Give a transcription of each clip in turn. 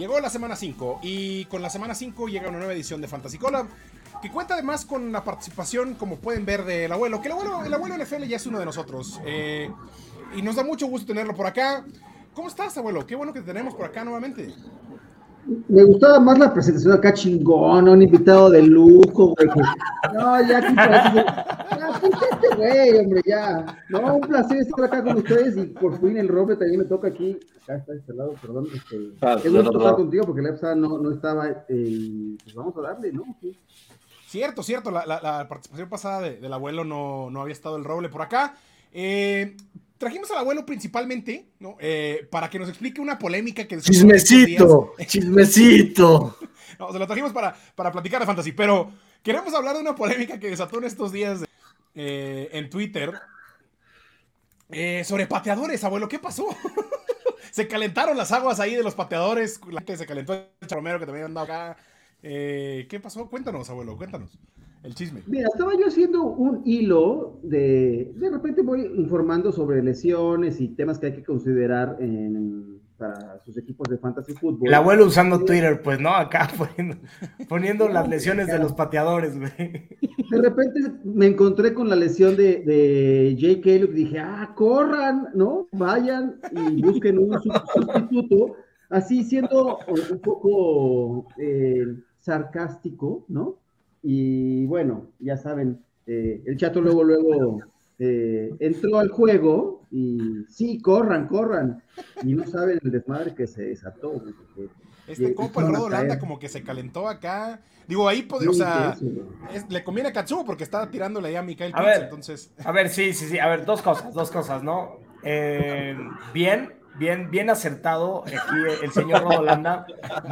Llegó la semana 5 y con la semana 5 llega una nueva edición de Fantasy Collab que cuenta además con la participación, como pueden ver, del abuelo, que el abuelo, el abuelo NFL ya es uno de nosotros. Eh, y nos da mucho gusto tenerlo por acá. ¿Cómo estás, abuelo? Qué bueno que te tenemos por acá nuevamente. Me gustaba más la presentación acá chingón, un invitado de lujo, güey. No, ya aquí parece. Güey, hombre, ya. No, un placer estar acá con ustedes y por fin el roble también me toca aquí. Acá está este lado, perdón. Este, ah, es gusto estar contigo porque la EPSA no, no estaba. Eh, pues vamos a darle, ¿no? Cierto, cierto. La, la, participación pasada del abuelo no, no había estado el roble por acá. Eh, trajimos al abuelo principalmente, ¿no? Eh, para que nos explique una polémica que... Chismecito, chismecito. no, se lo trajimos para, para platicar de fantasy, pero queremos hablar de una polémica que desató en estos días eh, en Twitter eh, sobre pateadores, abuelo, ¿qué pasó? se calentaron las aguas ahí de los pateadores, la gente se calentó el Romero que también andado acá. ¿Qué pasó? Cuéntanos, abuelo, cuéntanos el chisme. Mira, estaba yo haciendo un hilo de. De repente voy informando sobre lesiones y temas que hay que considerar en, para sus equipos de fantasy fútbol. El abuelo usando Twitter, pues, ¿no? Acá poniendo, las lesiones de los pateadores, güey. De repente me encontré con la lesión de, de Jake y dije, ah, corran, ¿no? Vayan y busquen un sustituto. Así siendo un poco eh, sarcástico, ¿no? Y bueno, ya saben, eh, el chato luego, luego eh, entró al juego y sí, corran, corran. Y no saben el desmadre que se desató. Este copa, el Holanda, como que se calentó acá. Digo, ahí, o sea, le conviene a Katsuo porque estaba tirándole ahí a Mikael a ver, entonces. A ver, sí, sí, sí. A ver, dos cosas, dos cosas, ¿no? Eh, bien, bien, bien acertado aquí el señor Rodolanda,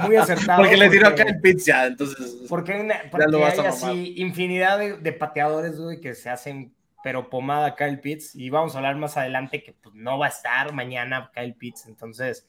muy acertado. Porque, le tiró acá el pizza, entonces. Porque, hay así infinidad de, pateadores, güey, que se hacen, pero pomada Kyle Pitts, y vamos a hablar más adelante que pues, no va a estar mañana Kyle Pitts, entonces,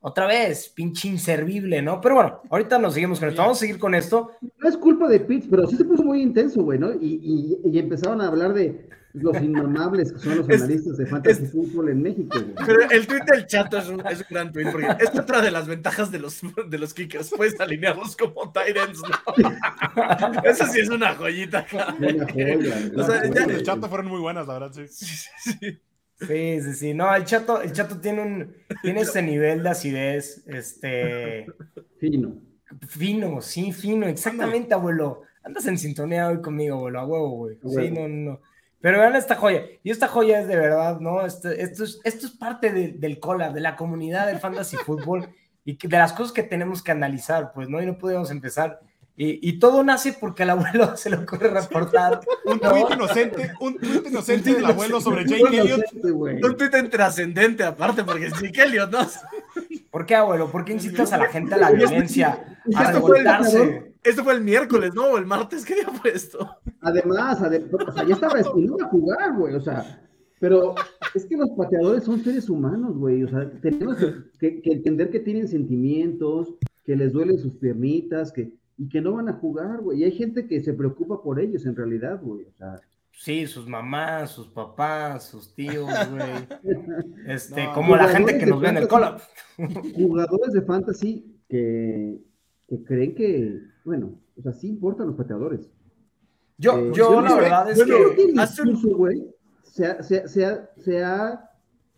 otra vez, pinche inservible, ¿no? Pero bueno, ahorita nos seguimos con esto, vamos a seguir con esto. No es culpa de Pitts, pero sí se puso muy intenso, güey, ¿no? Y, y empezaron a hablar de los inmamables que son los analistas de fantasy fútbol en México. Pero el tweet del chato es un, es un gran tweet, porque es otra de las ventajas de los, de los kickers. Puedes alinearlos como Tyrants, ¿no? Eso sí es una joyita. Una joya, o sea, ya, el chato fueron muy buenas, la verdad, sí. Sí, sí, sí. sí, sí, No, el chato, el chato tiene un tiene ese nivel de acidez, este fino. Fino, sí, fino, exactamente, abuelo. Andas en sintonía hoy conmigo, abuelo, a huevo, güey. Sí, no, no. Pero vean esta joya. Y esta joya es de verdad, ¿no? Este, esto, es, esto es parte del collab, de la comunidad del fantasy fútbol y de las cosas que tenemos que analizar, pues, ¿no? Y no podemos empezar. Y, todo nace porque al abuelo se le ocurre reportar. un tuit inocente, un tuit inocente del abuelo sobre Jake Elliott. Un tuit trascendente, aparte, porque es Jake Elliott, ¿no? ¿Por qué, abuelo? ¿Por qué incitas a la gente a la violencia? A revoltarse. Esto fue el miércoles, ¿no? O el martes, ¿qué día fue esto? Además, o sea, ya estaba destinado a jugar, güey, o sea, pero es que los pateadores son seres humanos, güey, o sea, tenemos que, entender que tienen sentimientos, que les duelen sus piernitas, que, y que no van a jugar, güey, y hay gente que se preocupa por ellos en realidad, güey, o sea. Sí, sus mamás, sus papás, sus tíos, güey. Este, como la gente que nos ve en el collab. Jugadores de fantasy que, que creen que bueno, o sea, sí importan los pateadores. Yo, eh, yo la verdad es que... güey, se, ha, se, se, ha,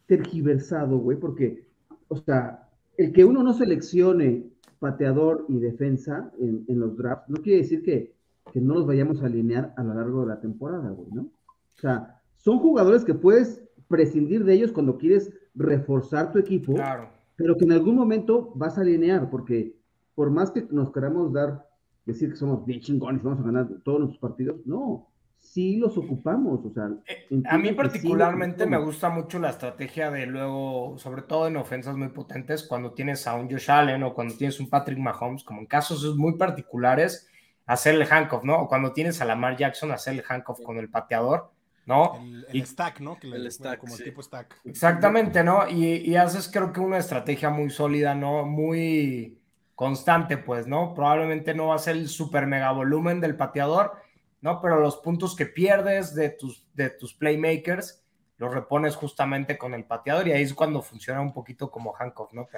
tergiversado, güey, porque, o sea, el que uno no seleccione pateador y defensa en, en los drafts, no quiere decir que, que, no los vayamos a alinear a lo largo de la temporada, güey, ¿no? O sea, son jugadores que puedes prescindir de ellos cuando quieres reforzar tu equipo, claro. pero que en algún momento vas a alinear, porque por más que nos queramos dar decir que somos bien chingones, vamos a ganar todos nuestros partidos. No, sí los ocupamos. O sea, eh, a mí particularmente me gusta mucho la estrategia de luego, sobre todo en ofensas muy potentes, cuando tienes a un Josh Allen o cuando tienes un Patrick Mahomes, como en casos muy particulares, hacer el handcuff, ¿no? O cuando tienes a Lamar Jackson, hacer el handcuff con el pateador. ¿no? El, stack, ¿no? el stack, como el tipo stack. Exactamente, ¿no? Y, y, haces creo que una estrategia muy sólida, ¿no? Muy, constante, pues, ¿no? Probablemente no va a ser el super mega volumen del pateador, ¿no? Pero los puntos que pierdes de tus, de tus playmakers los repones justamente con el pateador y ahí es cuando funciona un poquito como handcuff, ¿no?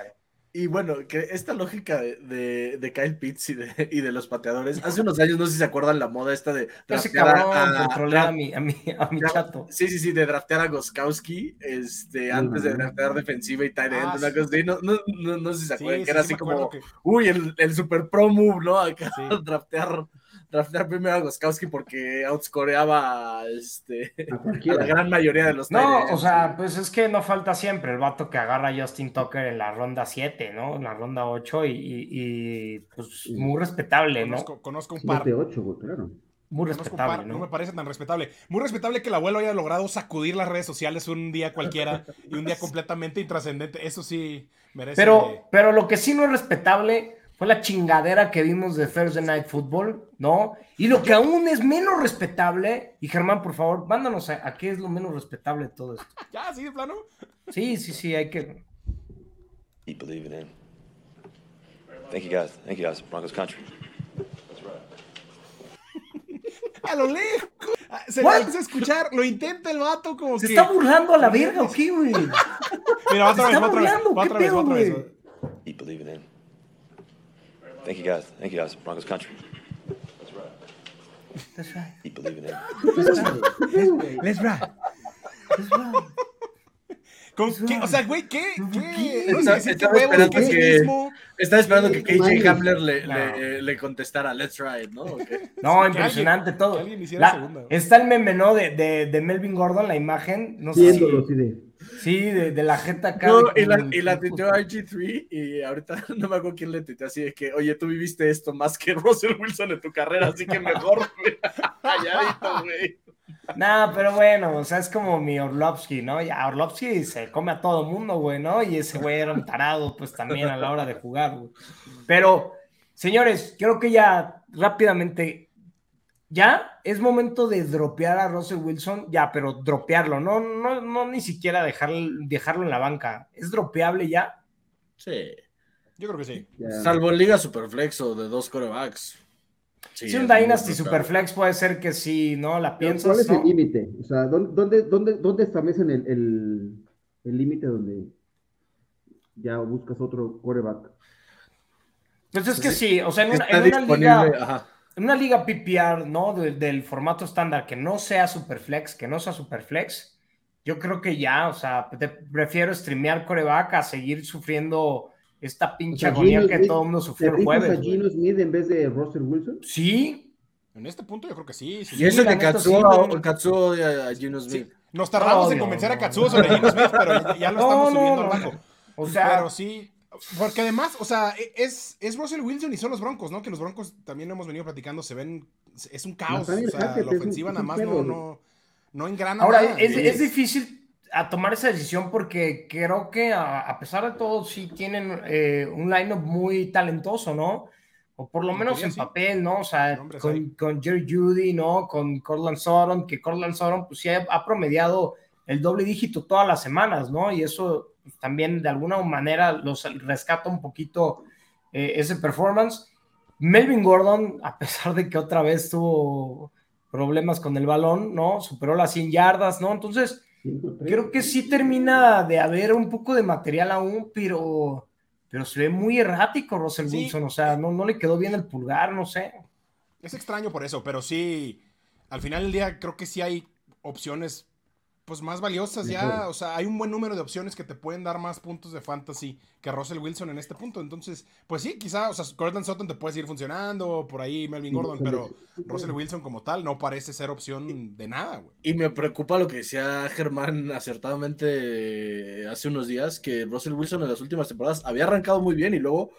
Y bueno, que esta lógica de, de, de Kyle Pitts y de, y de, los pateadores, hace unos años, no sé si se acuerdan la moda esta de draftear a, a, a, mi, a, mi, a mi chato. Sí, sí, sí, de draftear a Goskowski este, antes de draftear defensiva y tight end, ah, una cosa así. No, no, no, no, sé si se acuerdan, sí, que era así como, que... uy, el, el, super pro move, ¿no? Acá, sí. draftear draftear primero a Goskowski porque outscoreaba este, a, la gran mayoría de los No, o sea, pues es que no falta siempre el vato que agarra a Justin Tucker en la ronda 7, ¿no? En la ronda 8 y, y, y pues muy respetable, conozco, ¿no? Conozco un par. 8, claro. Muy respetable, ¿no? ¿no? me parece tan respetable. Muy respetable que el abuelo haya logrado sacudir las redes sociales un día cualquiera y un día completamente intrascendente. Eso sí merece. Pero, pero lo que sí no es respetable fue la chingadera que vimos de Thursday Night Football, ¿no? Y lo que aún es menos respetable, y Germán, por favor, mándanos a, a qué es lo menos respetable de todo esto. ¿Ya? ¿Sí, de plano? Sí, sí, sí, hay que... Keep believing in. Thank you guys. Thank you guys. Broncos country. A lo lejos. Ah, se le a escuchar, lo intenta el vato como ¿Se que... está burlando a la verga o qué, güey? Mira, otra vez, otra vez, otra vez, otra vez. Keep believing in. Thank you guys. Thank you guys. Broncos country. That's right. That's right. Keep believing in. Right. Let's ride. Let's ride. ¿Con qué? O sea, güey, ¿qué? ¿Qué? Está- sé, estaba huevos, esperando ¿qué que-? Estaba esperando que KJ. Hamler le, No. le, le contestara Let's Ride, ¿no? ¿O qué? No, que impresionante alguien- todo. que alguien hiciera La- segunda. está el meme, ¿no? De, de, de Melvin Gordon, la imagen. No sé si-. Sí, de, de la jeta acá. No, y la, y la tuiteó RG3 y ahorita no me acuerdo quién le tuiteó así de que, oye, tú viviste esto más que Russell Wilson en tu carrera, así que mejor, güey. Calladito, güey. Nah, pero bueno, o sea, es como mi Orlovsky, ¿no? Ya Orlovsky se come a todo mundo, güey, ¿no? Y ese güey era un tarado, pues también a la hora de jugar, güey. Pero, señores, creo que ya rápidamente, ya es momento de dropear a Russell Wilson, ya, pero dropearlo, no, no, no ni siquiera dejar, dejarlo en la banca. ¿Es dropeable ya? Sí. Yo creo que sí. Salvo en Liga Superflex o de dos corebacks. Sí, si un Dynasty. Superflex puede ser que sí, ¿no? La piensas, ¿Cuál es ¿no? el límite? O sea, ¿dónde, dónde, dónde, dónde establecen el el- el límite donde ya buscas otro quarterback? Pues es que sí, o sea, en una, en una liga... ajá. En una liga PPR, ¿no? De- del formato estándar, que no sea Superflex, que no sea Superflex, yo creo que ya, o sea, te- prefiero streamear coreback a seguir sufriendo esta pinche O sea, agonía Gino que Smith, todo el mundo ¿Te sufrió el jueves. a. Gino Smith en vez de Russell Wilson? Sí, En este punto yo creo que sí. sí. Y eso que Katsuo, sí. Katsuo odia a Gino Smith. Nos tardamos No, en no, convencer a no. Katsuo sobre Gino Smith, pero ya, ya lo No, estamos subiendo no, al bajo. o sea, pero sí, porque además, o sea, e, es, es Russell Wilson y son los Broncos, ¿no? Que los Broncos también hemos venido platicando, se ven, es un caos. O sea, la ofensiva nada más no, no, no engrana ahora nada. es, es difícil a tomar esa decisión porque creo que a, a pesar de todo sí tienen eh, un lineup muy talentoso, ¿no? O por lo En menos en sí. papel, ¿no? O sea, con, con Jerry Judy, ¿no? Con Cortland Sutton, que Cortland Sutton pues sí ha, ha promediado el doble dígito todas las semanas, ¿no? Y eso también de alguna manera los rescata un poquito eh, ese performance. Melvin Gordon, a pesar de que otra vez tuvo problemas con el balón, ¿no? Superó las 100 yardas, ¿no? Entonces, creo que sí termina de haber un poco de material aún, pero, pero se ve muy errático Russell Sí. Wilson, o sea, no, no le quedó bien el pulgar, no sé. Es extraño por eso, pero sí, al final del día creo que sí hay opciones pues más valiosas ya, o sea, hay un buen número de opciones que te pueden dar más puntos de fantasy que Russell Wilson en este punto, entonces, pues sí, quizá, o sea, Cortland Sutton te puede seguir funcionando, por ahí Melvin Gordon, pero Russell Wilson como tal no parece ser opción de nada, güey. Y me preocupa lo que decía Germán acertadamente hace unos días, que Russell Wilson en las últimas temporadas había arrancado muy bien y luego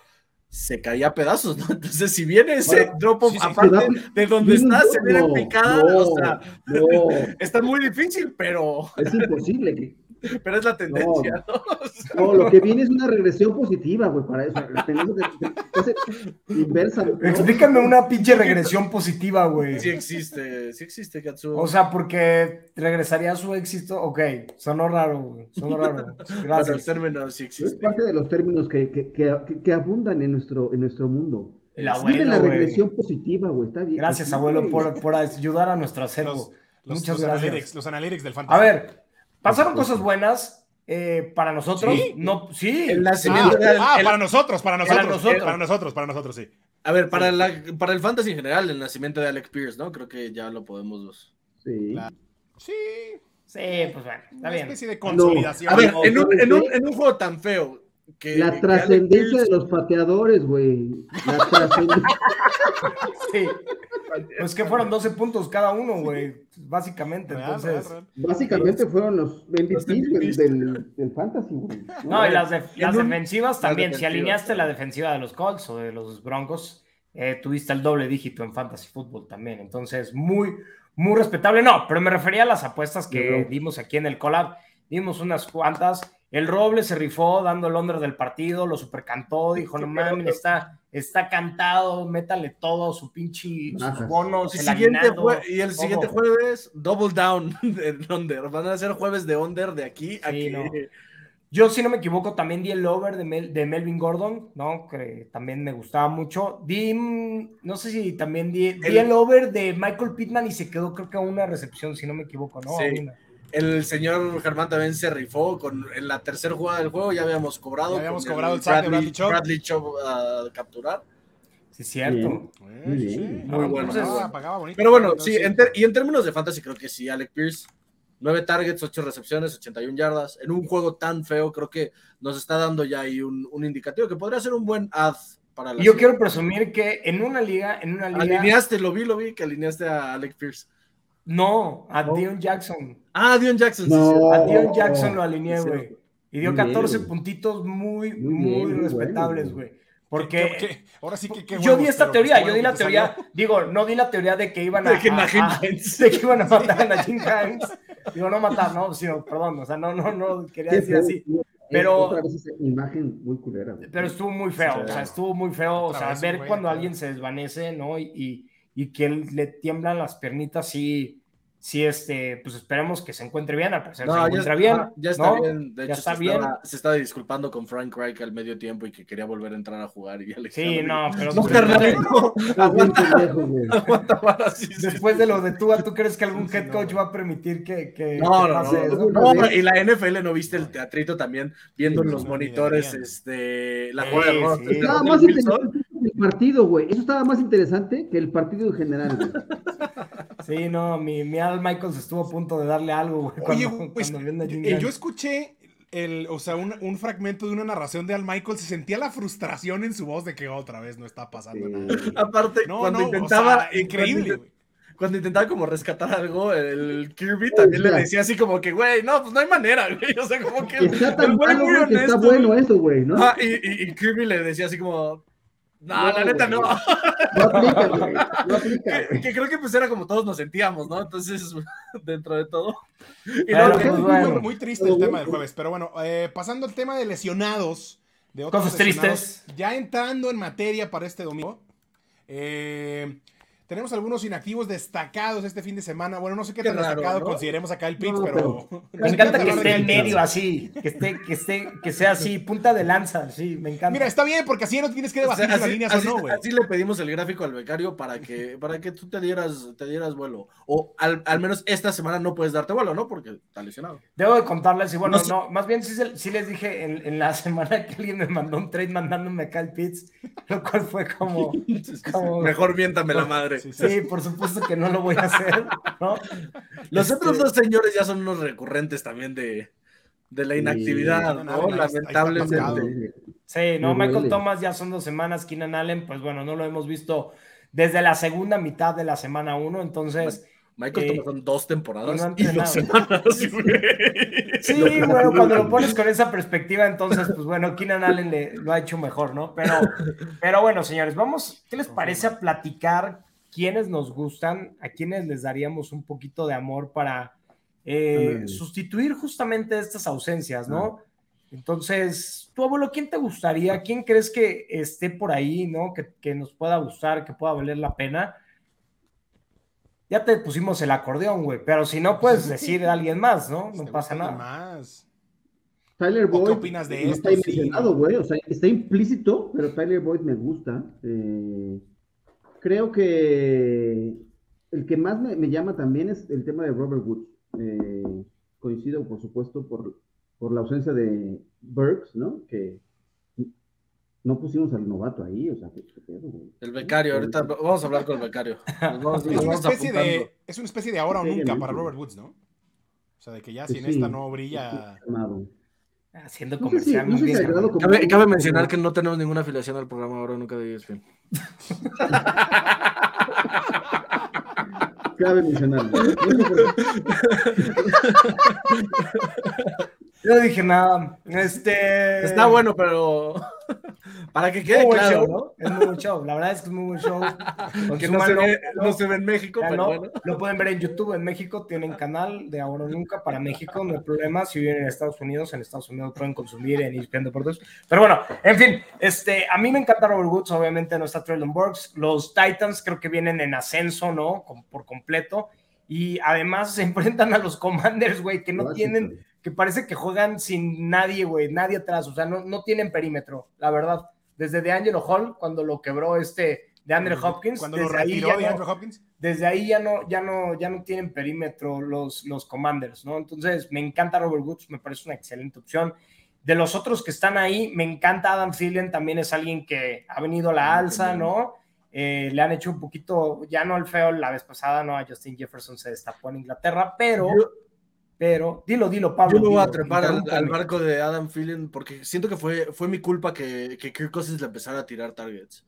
se caía a pedazos, ¿no? Entonces, si viene ese Bueno, drop off, sí, sí, aparte de donde está, se viene picada, no, o sea, no, está muy difícil, pero, es imposible. que- pero es la tendencia, ¿no? O sea, No, lo que viene es una regresión positiva, güey, para eso. La tendencia de- de- de- inversa. ¿no? Explícame una pinche regresión positiva, güey. Sí existe, sí existe, Katsu. O sea, porque regresaría a su éxito, ok, sonó raro, güey, sonó raro. Gracias. término sí Es parte de los términos que, que, que, que abundan en nuestro, en nuestro mundo. El abuelo, la regresión positiva, güey, está bien. Gracias, abuelo, por, por ayudar a nuestro acervo. Los, los, Muchas los gracias. analytics, los analytics del fantasy. A ver, pasaron cosas buenas. eh, para nosotros, no, sí. El nacimiento ah, ah para nosotros, para nosotros, para nosotros, para nosotros, para nosotros, sí. A ver, para, la, para el fantasy en general, el nacimiento de Alex Pierce, ¿no? Creo que ya lo podemos. Sí. Sí. Sí, pues bueno, está Una bien. especie de consolidación. a ver, en un, en, un, en un juego tan feo, la trascendencia de los pateadores, güey. La trascendencia. sí. Pues que fueron 12 puntos cada uno, güey. Básicamente, entonces. Básicamente fueron los MVPs del, del, Fantasy, güey. No, y las, las defensivas también. Si alineaste la defensiva de los Colts o de los Broncos, eh, tuviste el doble dígito en Fantasy Football también. Entonces, muy, muy respetable. No, pero me refería a las apuestas que dimos aquí en el collab. Dimos unas cuantas el Roble se rifó dando el under del partido, lo supercantó, dijo, no mames, está, está cantado, métale todo, su pinche, sus bonos, el siguiente Y el siguiente jueves, double down de under. Van a ser jueves de under de aquí a aquí. Yo, si no me equivoco, también di el over de, de, Melvin Gordon, ¿no? Que también me gustaba mucho. Di, mm, no sé si también di, el, over de Michael Pittman y se quedó, creo que a una recepción, si no me equivoco, ¿no? Sí. El señor Germán también se rifó con en la tercera jugada del juego, ya habíamos cobrado. Ya habíamos cobrado el, Bradley, Bradley Chop. Bradley Chop a capturar. Sí, cierto. Muy, bueno. Pero bueno, sí, y en términos de fantasy, creo que sí, Alec Pierce, nueve targets, ocho recepciones, 81 yardas. En un juego tan feo, creo que nos está dando ya ahí un, un indicativo que podría ser un buen ad para la. Yo quiero presumir que en una liga, en una liga. Alineaste, lo vi, lo vi, que alineaste a Alec Pierce. No, a Dion Jackson. Ah, Dion Jackson. A Dion Jackson lo alineé, güey. Y dio 14 puntitos muy, muy, respetables, güey. Porque ahora sí que yo di esta teoría, yo di la teoría, digo, no di la teoría de que iban a, de que, de que iban a matar a Najim Hines. Digo, no matar, no, sino, perdón, o sea, no, no, no quería decir así. Pero, otra vez esa imagen muy culera. Pero estuvo muy feo, o sea, estuvo muy feo, o sea, ver cuando alguien se desvanece, ¿no? Y, y que le tiemblan las pernitas, sí, sí, este, pues esperemos que se encuentre bien, al parecer se encuentra bien. ya está bien, de hecho, está se, bien. Estaba, se estaba disculpando con Frank Reich al medio tiempo y que quería volver a entrar a jugar. Y sí, no, pero. No, aguanta, Después de lo de tú, ¿tú crees que algún head coach va a permitir que, que, no, no, no, Y la NFL no viste el teatrito también, viendo en los monitores este, la jugada Estaba más interesante el partido, güey. Eso estaba más interesante que el partido en general, Sí, no, mi, mi Al Michaels estuvo a punto de darle algo, güey. Oye, pues, eh, yo escuché el, o sea, un, un, fragmento de una narración de Al Michaels, se sentía la frustración en su voz de que otra vez no está pasando nada. Aparte, cuando intentaba. increíble, cuando, intentaba como rescatar algo, el Kirby también le decía así como que, güey, no, pues no hay manera, güey. O sea, como que. Está tan bueno, que está bueno eso, güey, ¿no? Ah, y, y, y, Kirby le decía así como, no, la neta no. No aplica, güey. No aplica, que, creo que pues era como todos nos sentíamos, ¿no? Entonces, dentro de todo. Y pues, muy, triste el tema del jueves, pero bueno, eh, pasando al tema de lesionados. De otros Cosas tristes. Ya entrando en materia para este domingo. Eh, tenemos algunos inactivos destacados este fin de semana. Bueno, no sé qué, tan destacado consideremos acá el Pix, pero. Me encanta que esté en medio así, que esté, que esté, que sea así, punta de lanza, sí, me encanta. Mira, está bien, porque así no tienes que debatir o sea, así, líneas así, o no, güey. Así le pedimos el gráfico al becario para que, para que tú te dieras, te dieras vuelo. O al, al menos esta semana no puedes darte vuelo, ¿no? Porque está lesionado. Debo de contarles, y bueno, no, más bien sí, sí, les dije en, en, la semana que alguien me mandó un trade mandándome acá el Pits, lo cual fue como. como... Mejor miéntame la madre. Sí, por supuesto que no lo voy a hacer, ¿no? Los otros este dos señores ya son unos recurrentes también de, de la inactividad, ¿no? Lamentablemente. Sí, no, Michael Thomas ya son dos semanas, Keenan Allen, pues bueno, no lo hemos visto desde la segunda mitad de la semana uno, entonces... Michael Thomas son dos temporadas y dos semanas. sí, bueno, cuando lo pones con esa perspectiva, entonces, pues bueno, Keenan Allen le, lo ha hecho mejor, ¿no? Pero, pero bueno, señores, vamos, ¿qué les parece a platicar quiénes nos gustan, a quienes les daríamos un poquito de amor para eh, sustituir justamente estas ausencias, ¿no? Entonces, tu abuelo, ¿quién te gustaría? ¿Quién crees que esté por ahí, ¿no? Que, nos pueda gustar, que pueda valer la pena. Ya te pusimos el acordeón, güey, pero si no, puedes decir a alguien más, ¿no? No pasa nada. Más. Tyler Boyd. ¿Qué opinas de esto? Está mencionado, güey. O sea, está implícito, pero Tyler Boyd me gusta. Eh, creo que el que más me, llama también es el tema de Robert Woods. Eh, coincido, por supuesto, por por la ausencia de Burks, ¿no? Que no pusimos al novato ahí, o sea, ¿qué, pedo, güey? El becario, ahorita vamos a hablar con el becario. es, una especie de, es una especie de ahora o nunca para Robert Woods, ¿no? O sea, de que ya pues sin esta no brilla. Haciendo comercial. cabe, mencionar que no tenemos ninguna afiliación al programa ahora nunca de ESPN. cabe mencionar. Yo no dije nada. Este. Está bueno, pero. Para que quede claro. ¿no? Es muy buen show. La verdad es que es muy buen show. que no se, ve, no se, ve, en México, pero bueno. Lo pueden ver en YouTube. En México tienen canal de Ahora Nunca para México. No hay problema. Si viven en Estados Unidos, en Estados Unidos pueden consumir en ESPN Deportes. Pero bueno, en fin. Este, a mí me encanta Robert Woods. Obviamente no está Traylon Burks. Los Titans creo que vienen en ascenso, ¿no? Por completo. Y además se enfrentan a los Commanders, güey, que no tienen que parece que juegan sin nadie, güey, nadie atrás, o sea, no, no tienen perímetro, la verdad. Desde de Angelo Hall, cuando lo quebró este de Andre Hopkins, cuando lo retiró de Andrew Hopkins. Desde ahí ya no, ya no, ya no tienen perímetro los, los Commanders, ¿no? Entonces, me encanta Robert Woods, me parece una excelente opción. De los otros que están ahí, me encanta Adam Thielen, también es alguien que ha venido a la alza, ¿no? Eh, le han hecho un poquito, ya no el feo la vez pasada, ¿no? A Justin Jefferson se destapó en Inglaterra, pero pero dilo, dilo, Pablo. Yo me voy a trepar al, barco de Adam Phelan porque siento que fue, fue mi culpa que, que Kirk Cousins le empezara a tirar targets.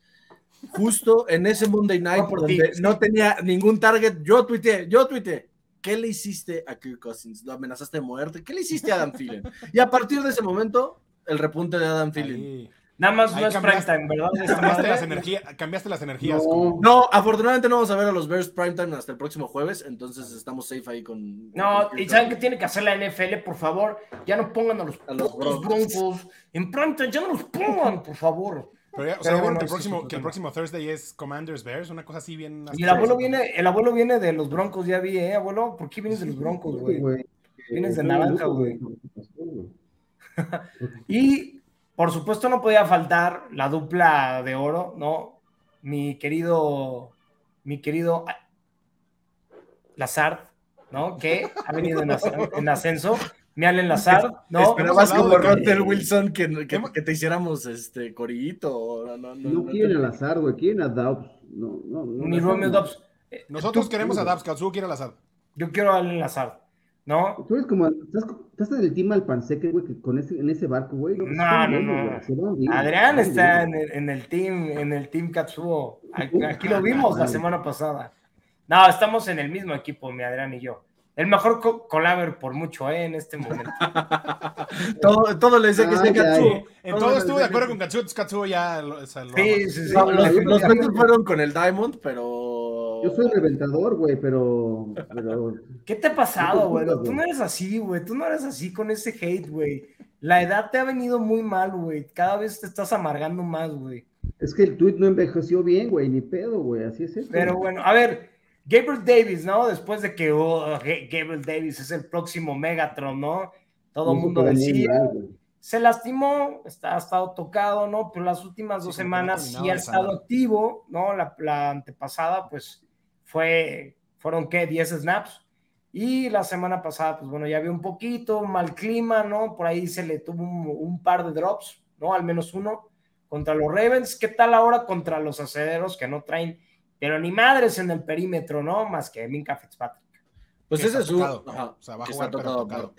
Justo en ese Monday Night por donde no tenía ningún target, yo tuiteé, yo tuiteé. ¿Qué le hiciste a Kirk Cousins? ¿Lo amenazaste de muerte? ¿Qué le hiciste a Adam Phelan? Y a partir de ese momento, el repunte de Adam Phelan. Nada más no es primetime, ¿verdad? Cambiaste las, energías, cambiaste las energías. No. afortunadamente no vamos a ver a los Bears primetime hasta el próximo jueves, entonces estamos safe ahí con. No, y ¿saben qué tiene que hacer la NFL? Por favor, ya no pongan a los, broncos. En primetime, ya no los pongan, por favor. Pero ya, o sea, bueno, que, el próximo, que el próximo Thursday es Commanders Bears, una cosa así bien. Y el abuelo viene, el abuelo viene de los Broncos, ya vi, ¿eh, abuelo? ¿Por qué vienes de los Broncos, güey? Vienes de naranja, güey. y por supuesto no podía faltar la dupla de oro, ¿no? Mi querido, mi querido Lazard, ¿no? Que ha venido en, ascenso. Mi Allen Lazard, ¿no? Esperabas como Rotter Wilson que, que, te hiciéramos este corillito. No, no, no, no quieren a Lazard, güey, quieren a Dobbs. No, no, no. Ni Romeo Dobbs. Nosotros queremos a Dobbs, Katsuo quiere a Lazard. Yo quiero a Allen Lazard. ¿No? Tú eres como, estás, estás en el team Alpanseque, güey, que con ese, en ese barco, güey. No, no, no. Adrián está en el, en el, team, en el team Katsuo. Aquí, lo vimos la semana pasada. No, estamos en el mismo equipo, mi Adrián y yo. El mejor co por mucho, ¿eh? En este momento. todo, todo le dice que es Katsuo. En todo estuvo de acuerdo con Katsuo, Katsuo ya lo, Sí, sí, sí. los, los fueron con el Diamond, pero yo soy reventador, güey, pero, ¿Qué te ha pasado, güey? Tú no eres así, güey. Tú no eres así con ese hate, güey. La edad te ha venido muy mal, güey. Cada vez te estás amargando más, güey. Es que el tweet no envejeció bien, güey, ni pedo, güey. Así es eso. Pero bueno, a ver, Gabriel Davis, ¿no? Después de que oh, Gabriel Davis es el próximo Megatron, ¿no? Todo el mundo decía. se lastimó, está, ha estado tocado, ¿no? Pero las últimas dos semanas sí ha estado activo, ¿no? La, la antepasada, pues fue, fueron, ¿qué? 10 snaps. Y la semana pasada, pues bueno, ya había un poquito, mal clima, ¿no? Por ahí se le tuvo un, par de drops, ¿no? Al menos uno contra los Ravens. ¿Qué tal ahora contra los acederos que no traen, pero ni madres en el perímetro, ¿no? Más que Minka Fitzpatrick. Pues ese es un. o sea, va a jugar, pero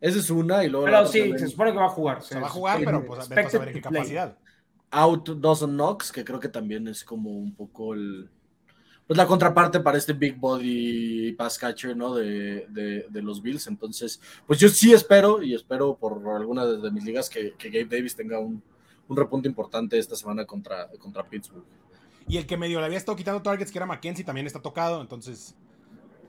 Esa es una y luego. Pero sí, se supone que va a jugar. Se, va a jugar, pero pues a ver qué capacidad. Out Dawson Knox, que creo que también es como un poco el pues la contraparte para este big body pass catcher, ¿no? De, de, los Bills. Entonces, pues yo sí espero y espero por alguna de mis ligas que, que Gabe Davis tenga un, un, repunte importante esta semana contra, contra Pittsburgh. Y el que medio le había estado quitando targets, que era McKenzie, también está tocado, entonces...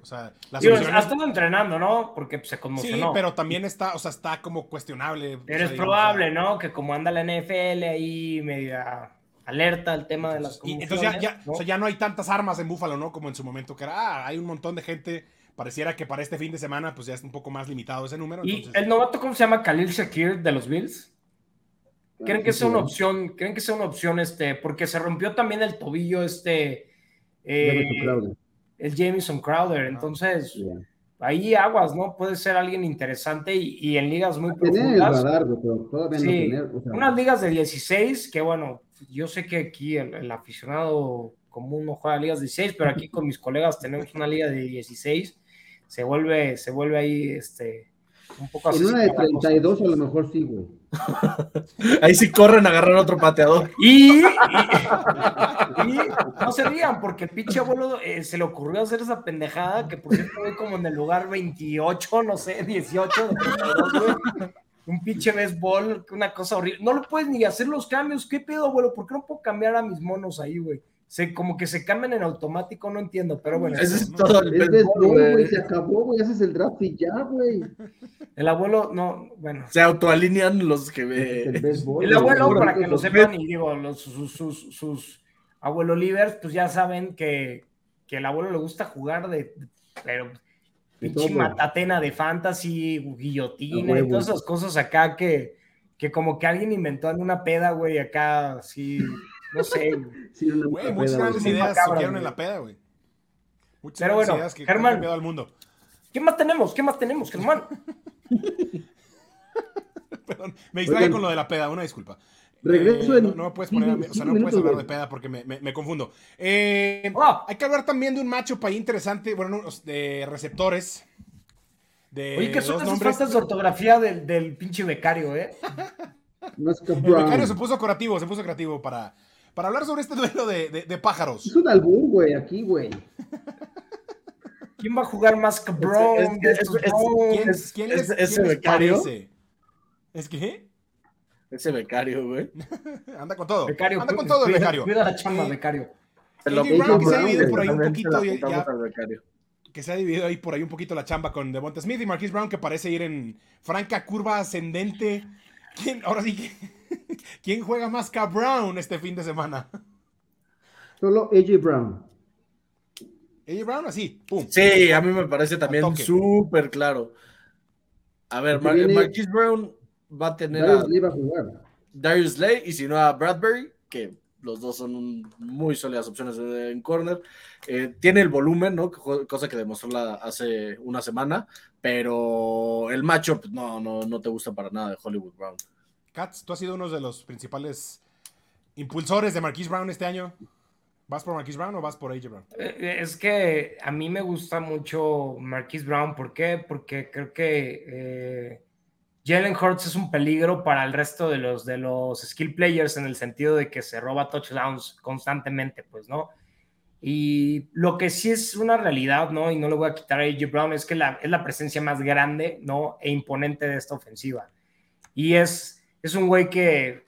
O sea, la sí, ha estado entrenando, ¿no? Porque se conmocionó. Sí, pero también está, o sea, está como cuestionable. Pero es probable, ¿no? Que como anda la NFL ahí media alerta al tema de las Entonces ya, ya, ¿no? O sea, ya no hay tantas armas en Búfalo, ¿no? Como en su momento, que era, ah, hay un montón de gente. Pareciera que para este fin de semana, pues ya es un poco más limitado ese número. ¿Y el novato cómo se llama? Khalil Shakir de los Bills. ¿Creen que sea una opción? ¿Creen que sea una opción este? Porque se rompió también el tobillo este. Eh, el Jameson Crowder. Entonces, ahí aguas, ¿no? Puede ser alguien interesante y, en ligas muy profundas. El radar, pero todavía no tener, Unas ligas de 16, que bueno, yo sé que aquí el, aficionado común no juega ligas de 16, pero aquí con mis colegas tenemos una liga de 16. Se vuelve, se vuelve ahí este, un poco En una de 32 a lo mejor sí, güey. Ahí sí corren a agarrar otro pateador. Y, no se rían, porque el pinche abuelo eh, se le ocurrió hacer esa pendejada, que por cierto voy como en el lugar 28, no sé, 18, un pinche béisbol, una cosa horrible. No lo puedes ni hacer los cambios. ¿Qué pedo, abuelo? ¿Por qué no puedo cambiar a mis monos ahí, güey? Se, como que se cambian en automático, no entiendo, pero bueno. Eso es todo el güey, se acabó, güey, haces el draft y ya, güey. El abuelo, no, bueno. Se autoalinean los que ve. El, abuelo, para que lo sepan, y digo, los, sus, sus, sus abuelo livers, pues ya saben que, que el abuelo le gusta jugar de, pero pinche matatena de fantasy, guillotina y todas esas cosas acá que, que como que alguien inventó en una peda, güey, acá así no sé, güey. muchas grandes ideas surgieron en la peda, güey. Muchas Pero bueno, ideas que Germán, al mundo. ¿Qué más tenemos? ¿Qué más tenemos, Germán? Perdón, me distraje con lo de la peda, una disculpa. Regreso eh, no, me puedes poner, o sea, no puedes hablar de peda porque me, me, confundo. Eh, ah. Hay que hablar también de un macho ahí interesante, bueno, de receptores. De Oye, ¿qué son esas faltas de ortografía del, del pinche becario, eh? El becario se puso creativo, se puso creativo para, para hablar sobre este duelo de, de, pájaros. Es un albur, güey, aquí, güey. ¿Quién va a jugar más que Brown? ¿Quién, es, ese becario? ¿Es qué? Ese becario, güey. Anda con todo. Becario, Anda con todo el becario. Cuida la chamba, becario. Se lo Brown, que se ha dividido por ahí un poquito. Ya, que se ha dividido ahí por ahí un poquito la chamba con Devonta Smith y Marquise Brown, que parece ir en franca curva ascendente. ¿Quién, ahora sí ¿quién juega más que Brown este fin de semana? Solo AJ Brown. AJ Brown, así, pum. Sí, a mí me parece también súper claro. A ver, Marquis Brown va a tener Darius a, va a jugar. Darius Lay y si no a Bradbury, que los dos son muy sólidas opciones en corner. Eh, tiene el volumen, ¿no? Cosa que demostró la, hace una semana, pero el matchup pues, no, no, no te gusta para nada de Hollywood Brown. Katz, tú has sido uno de los principales impulsores de Marquise Brown este año. ¿Vas por Marquise Brown o vas por AJ Brown? Eh, eh, es que a mí me gusta mucho Marquise Brown. ¿Por qué? Porque creo que Jalen Hurts es un peligro para el resto de los, de los skill players en el sentido de que se roba touchdowns constantemente, pues, ¿no? Y lo que sí es una realidad, ¿no? Y no le voy a quitar a AJ Brown, es que la, es la presencia más grande, ¿no? E imponente de esta ofensiva. Y es, es un güey que,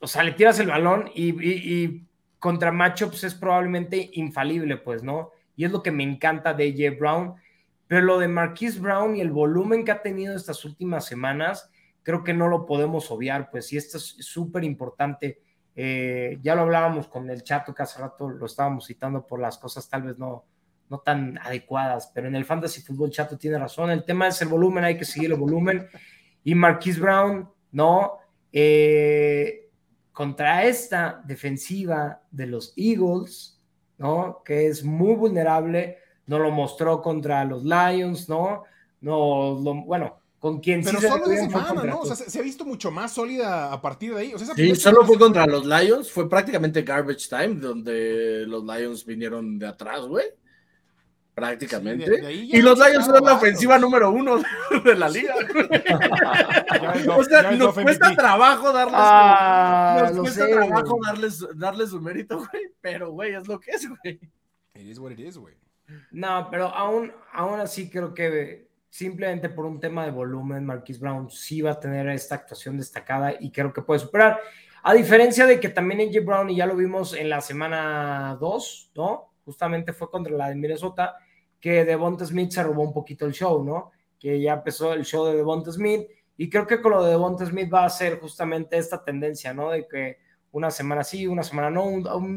o sea, le tiras el balón y, y, y contra matchups es probablemente infalible, pues, ¿no? Y es lo que me encanta de AJ Brown pero lo de Marquise Brown y el volumen que ha tenido estas últimas semanas, creo que no lo podemos obviar, pues, y esto es súper importante. Eh, ya lo hablábamos con el chato que hace rato lo estábamos citando por las cosas tal vez no, no tan adecuadas, pero en el fantasy fútbol chato tiene razón. El tema es el volumen, hay que seguir el volumen. Y Marquise Brown, ¿no? Eh, contra esta defensiva de los Eagles, ¿no? Que es muy vulnerable no lo mostró contra los Lions, ¿no? No, bueno, con quien Pero solo de semana, ¿no? O sea, se, ha visto mucho más sólida a partir de ahí. sí, solo fue contra los Lions, fue prácticamente garbage time, donde los Lions vinieron de atrás, güey. Prácticamente. y los Lions son la ofensiva número uno de la liga. o sea, nos cuesta trabajo darles, ah, nos cuesta trabajo darles, darles su mérito, güey. Pero, güey, es lo que es, güey. It is what it is, güey. No, pero aún, aún así creo que simplemente por un tema de volumen, Marquis Brown sí va a tener esta actuación destacada y creo que puede superar. A diferencia de que también AJ Brown, y ya lo vimos en la semana 2, ¿no? Justamente fue contra la de Minnesota, que Devonta Smith se robó un poquito el show, ¿no? Que ya empezó el show de Devonta Smith. Y creo que con lo de Devonta Smith va a ser justamente esta tendencia, ¿no? De que una semana sí, una semana no,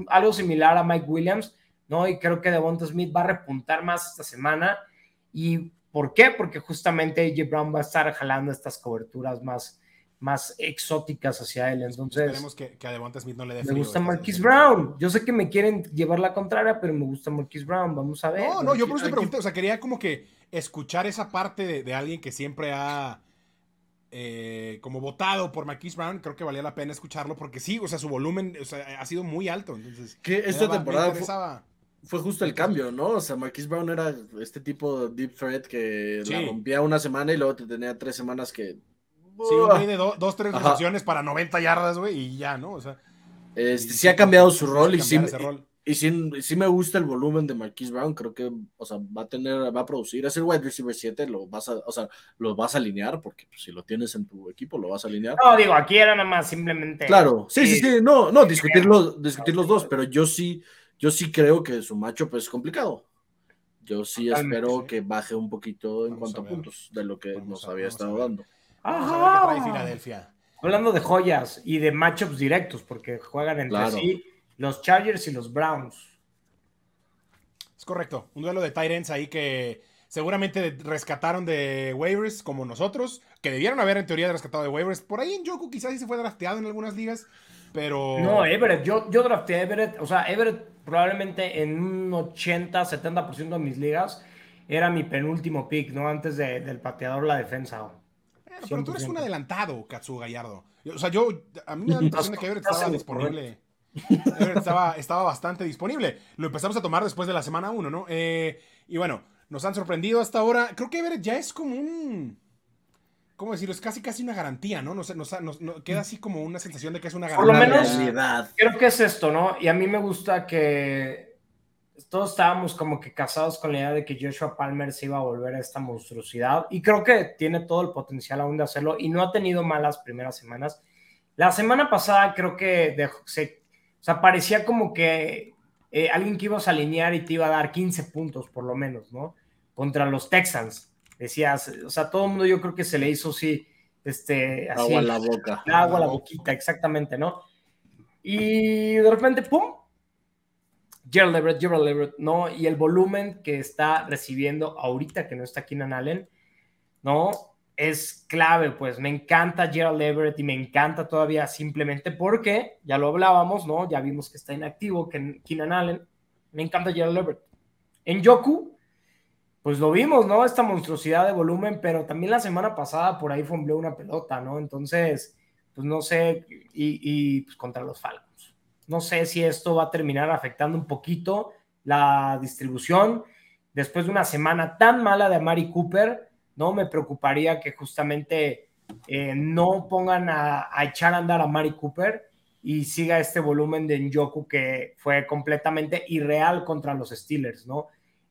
algo similar a Mike Williams, ¿no? Y creo que Devonta Smith va a repuntar más esta semana. ¿Y por qué? Porque justamente AJ Brown va a estar jalando estas coberturas más, más exóticas hacia él. Entonces, esperemos que, a Devonta Smith no le dé Me gusta Marquis Brown. Yo sé que me quieren llevar la contraria, pero me gusta Marquis Brown. Vamos a ver. No, no, yo por eso te pregunté. O sea, quería como que escuchar esa parte de, alguien que siempre ha eh, como votado por Marquise Brown, creo que valía la pena escucharlo porque sí, o sea, su volumen ha sido muy alto. Entonces, que esta temporada fue, justo el cambio, ¿no? O sea, Marquise Brown era este tipo de deep threat que la rompía una semana y luego te tenía tres semanas que. Sí, un güey de dos, tres recepciones para 90 yardas, güey, y ya, ¿no? O sea. Este, sí ha cambiado su rol y sí, y sí, me gusta el volumen de Marquise Brown, creo que, o sea, va a tener, va a producir, es el wide receiver 7, lo vas a, o sea, lo vas a alinear, porque pues, si lo tienes en tu equipo, lo vas a alinear. No, digo, aquí era nada más simplemente. Claro, sí, sí, sí, no, no, discutir los, discutir los dos, pero yo sí, yo sí creo que su macho pues es complicado. Yo sí espero que baje un poquito en cuanto a, puntos de lo que nos había estado dando. Ajá. Filadelfia. Hablando de joyas y de matchups directos, porque juegan entre sí los Chargers y los Browns. Es correcto. Un duelo de Tyrants ahí que seguramente rescataron de waivers como nosotros, que debieron haber en teoría rescatado de waivers. Por ahí en Joku quizás sí se fue drafteado en algunas ligas, pero... No, Everett, yo, yo drafteé a Everett, o sea, Everett probablemente en un 80, 70% de mis ligas era mi penúltimo pick, ¿no? Antes del pateador, la defensa. Pero, tú eres un adelantado, Katsu Gallardo. O sea, yo, a mí me da la impresión de que Everett estaba disponible estaba, estaba bastante disponible. Lo empezamos a tomar después de la semana 1, ¿no? Eh, y bueno, nos han sorprendido hasta ahora. Creo que Everett ya es como un. ¿Cómo decirlo? Es casi casi una garantía, ¿no? Nos, nos, queda así como una sensación de que es una garantía. Por lo menos, creo que es esto, ¿no? Y a mí me gusta que todos estábamos como que casados con la idea de que Joshua Palmer se iba a volver a esta monstruosidad. Y creo que tiene todo el potencial aún de hacerlo. Y no ha tenido malas primeras semanas. La semana pasada creo que se o sea, parecía como que eh, alguien que ibas a alinear y te iba a dar 15 puntos por lo menos, ¿no? Contra los Texans. Decías, o sea, todo el mundo yo creo que se le hizo sí, este, así. Agua a la boca. Agua a la boquita, exactamente, ¿no? Y de repente, ¡pum! Gerald Everett, Gerald Everett, ¿no? Y el volumen que está recibiendo ahorita que no está Keenan Allen, ¿no? es clave, pues me encanta Gerald Everett y me encanta todavía simplemente porque, ya lo hablábamos, ¿no? Ya vimos que está inactivo, que Keenan Allen, me encanta Gerald Everett. En Yoku, pues lo vimos, ¿no? Esta monstruosidad de volumen, pero también la semana pasada por ahí fombleó una pelota, ¿no? Entonces, pues no sé, y, pues contra los Falcons. No sé si esto va a terminar afectando un poquito la distribución después de una semana tan mala de Amari Cooper ¿no? Me preocuparía que justamente eh, no pongan a, echar a andar a Mari Cooper y siga este volumen de Njoku que fue completamente irreal contra los Steelers, ¿no?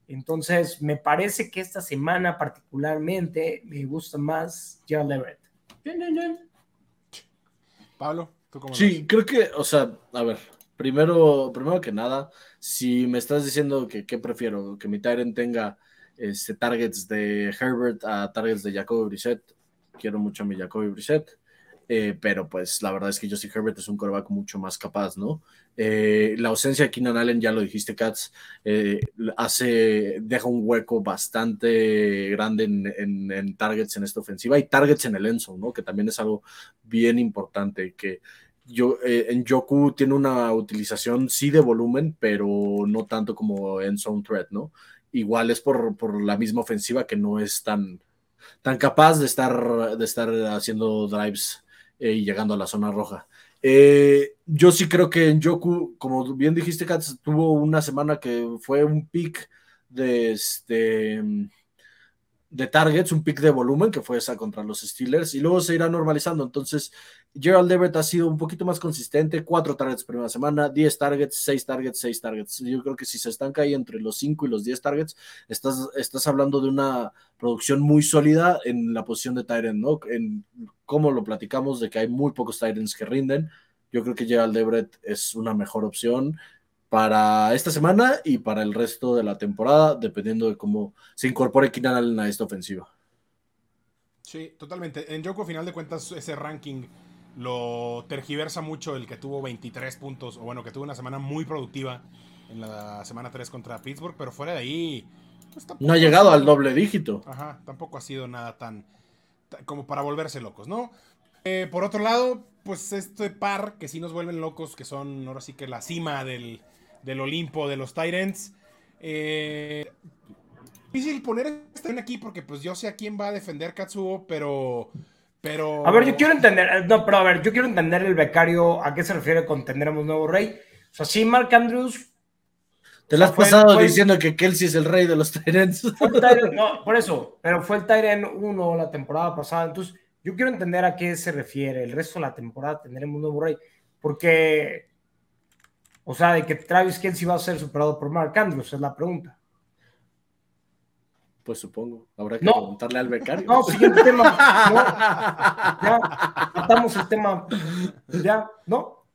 Entonces, me parece que esta semana particularmente me gusta más Gerald Everett. Pablo, ¿tú cómo Sí, creo que, o sea, a ver, primero, primero que nada, si me estás diciendo que qué prefiero, que mi Tyrant tenga este, targets de Herbert a targets de Jacoby Brissett. Quiero mucho a mi Jacoby Brissett. Eh, pero pues la verdad es que Justin Herbert es un coreback mucho más capaz, ¿no? Eh, la ausencia de Keenan Allen, ya lo dijiste, Katz, eh, hace, deja un hueco bastante grande en, targets en esta ofensiva y targets en el enzo, ¿no? Que también es algo bien importante, que yo, en Joku tiene una utilización sí de volumen, pero no tanto como en zone threat, ¿no? igual es por, la misma ofensiva que no es tan, tan capaz de estar, de estar haciendo drives eh, y llegando a la zona roja. Eh, yo sí creo que en Joku, como bien dijiste, Katz, tuvo una semana que fue un pick de este de targets, un pick de volumen, que fue esa contra los Steelers, y luego se irá normalizando. Entonces, Gerald Everett ha sido un poquito más consistente, cuatro targets primera semana, 10 targets, 6 targets, 6 targets. Yo creo que si se estanca ahí entre los 5 y los 10 targets, estás, estás hablando de una producción muy sólida en la posición de Tyrant, ¿no? En cómo lo platicamos de que hay muy pocos Tyrants que rinden. Yo creo que Gerald Everett es una mejor opción para esta semana y para el resto de la temporada, dependiendo de cómo se incorpore Keenan Allen a esta ofensiva. Sí, totalmente. En Joko, a final de cuentas, ese ranking lo tergiversa mucho el que tuvo 23 puntos, o bueno, que tuvo una semana muy productiva en la semana 3 contra Pittsburgh, pero fuera de ahí... Pues, no ha llegado al doble dígito. Ajá, tampoco ha sido nada tan, como para volverse locos, ¿no? Eh, por otro lado, pues este par que sí nos vuelven locos, que son ahora sí que la cima del, del Olimpo de los Tyrants. Eh, difícil poner este aquí porque pues yo sé a quién va a defender Katsuo, pero... Pero... A ver, yo quiero entender, eh, no, pero a ver, yo quiero entender el becario, ¿a qué se refiere con tendremos nuevo rey? O sea, sí, Mark Andrews... Te lo has pasado diciendo que Kelsey es el rey de los Tyrants. No, por eso, pero fue el Tyrant 1 la temporada pasada, entonces yo quiero entender a qué se refiere. El resto de la temporada tendremos un nuevo rey, porque, o sea, de que Travis Kelsey va a ser superado por Mark Andrews, es la pregunta. Pues supongo. Habrá que preguntarle al becario. No, siguiente tema. Ya, matamos el tema. Ya, ¿no?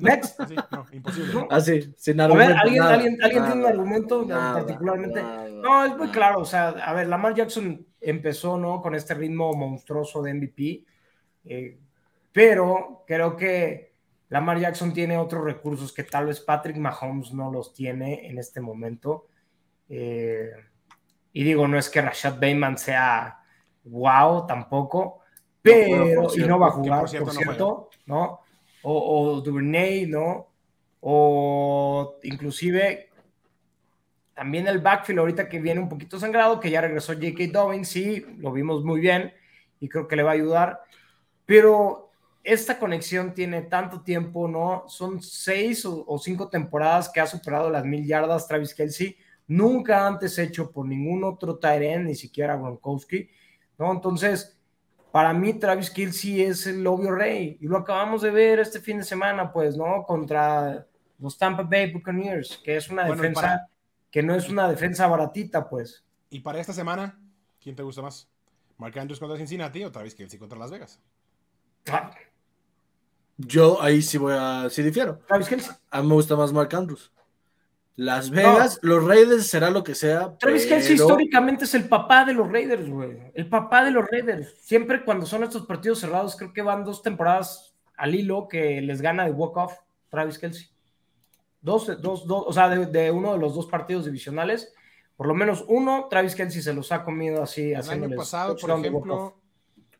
Next. Sí, no, imposible. Ah, sí, sin argumento. A ver, ¿alguien, ¿alguien, ¿alguien tiene un argumento particularmente? no, es muy claro. O sea, a ver, Lamar Jackson empezó, ¿no? Con este ritmo monstruoso de MVP. Eh, pero creo que Lamar Jackson tiene otros recursos que tal vez Patrick Mahomes no los tiene en este momento. Eh, y digo, no es que Rashad Bateman sea wow tampoco, pero, y no va a jugar, por cierto, no, O, o Duvernay, ¿no? O inclusive también el backfield ahorita que viene un poquito sangrado, que ya regresó J.K. Dobbins, sí, lo vimos muy bien y creo que le va a ayudar, pero esta conexión tiene tanto tiempo, ¿no? Son seis o, cinco temporadas que ha superado las mil yardas Travis Kelsey nunca antes hecho por ningún otro Tyrant, ni siquiera Gronkowski, ¿no? Entonces, para mí Travis Kelsey es el obvio rey, y lo acabamos de ver este fin de semana, pues, ¿no? Contra los Tampa Bay Buccaneers, que es una defensa que no es una defensa baratita, pues. Y para esta semana, ¿quién te gusta más? ¿Mark Andrews contra Cincinnati o Travis Kelsey contra Las Vegas? Ah. Yo ahí sí voy a, sí difiero. Travis Kelsey. A mí me gusta más Mark Andrews. Las Vegas, los Raiders será lo que sea. Travis pero... Kelsey históricamente es el papá de los Raiders, güey. El papá de los Raiders. Siempre cuando son estos partidos cerrados, creo que van dos temporadas al hilo que les gana de walk-off Travis Kelsey. Dos, dos, dos, o sea, de, de, uno de los dos partidos divisionales, por lo menos uno, Travis Kelsey se los ha comido así. El año pasado, por ejemplo,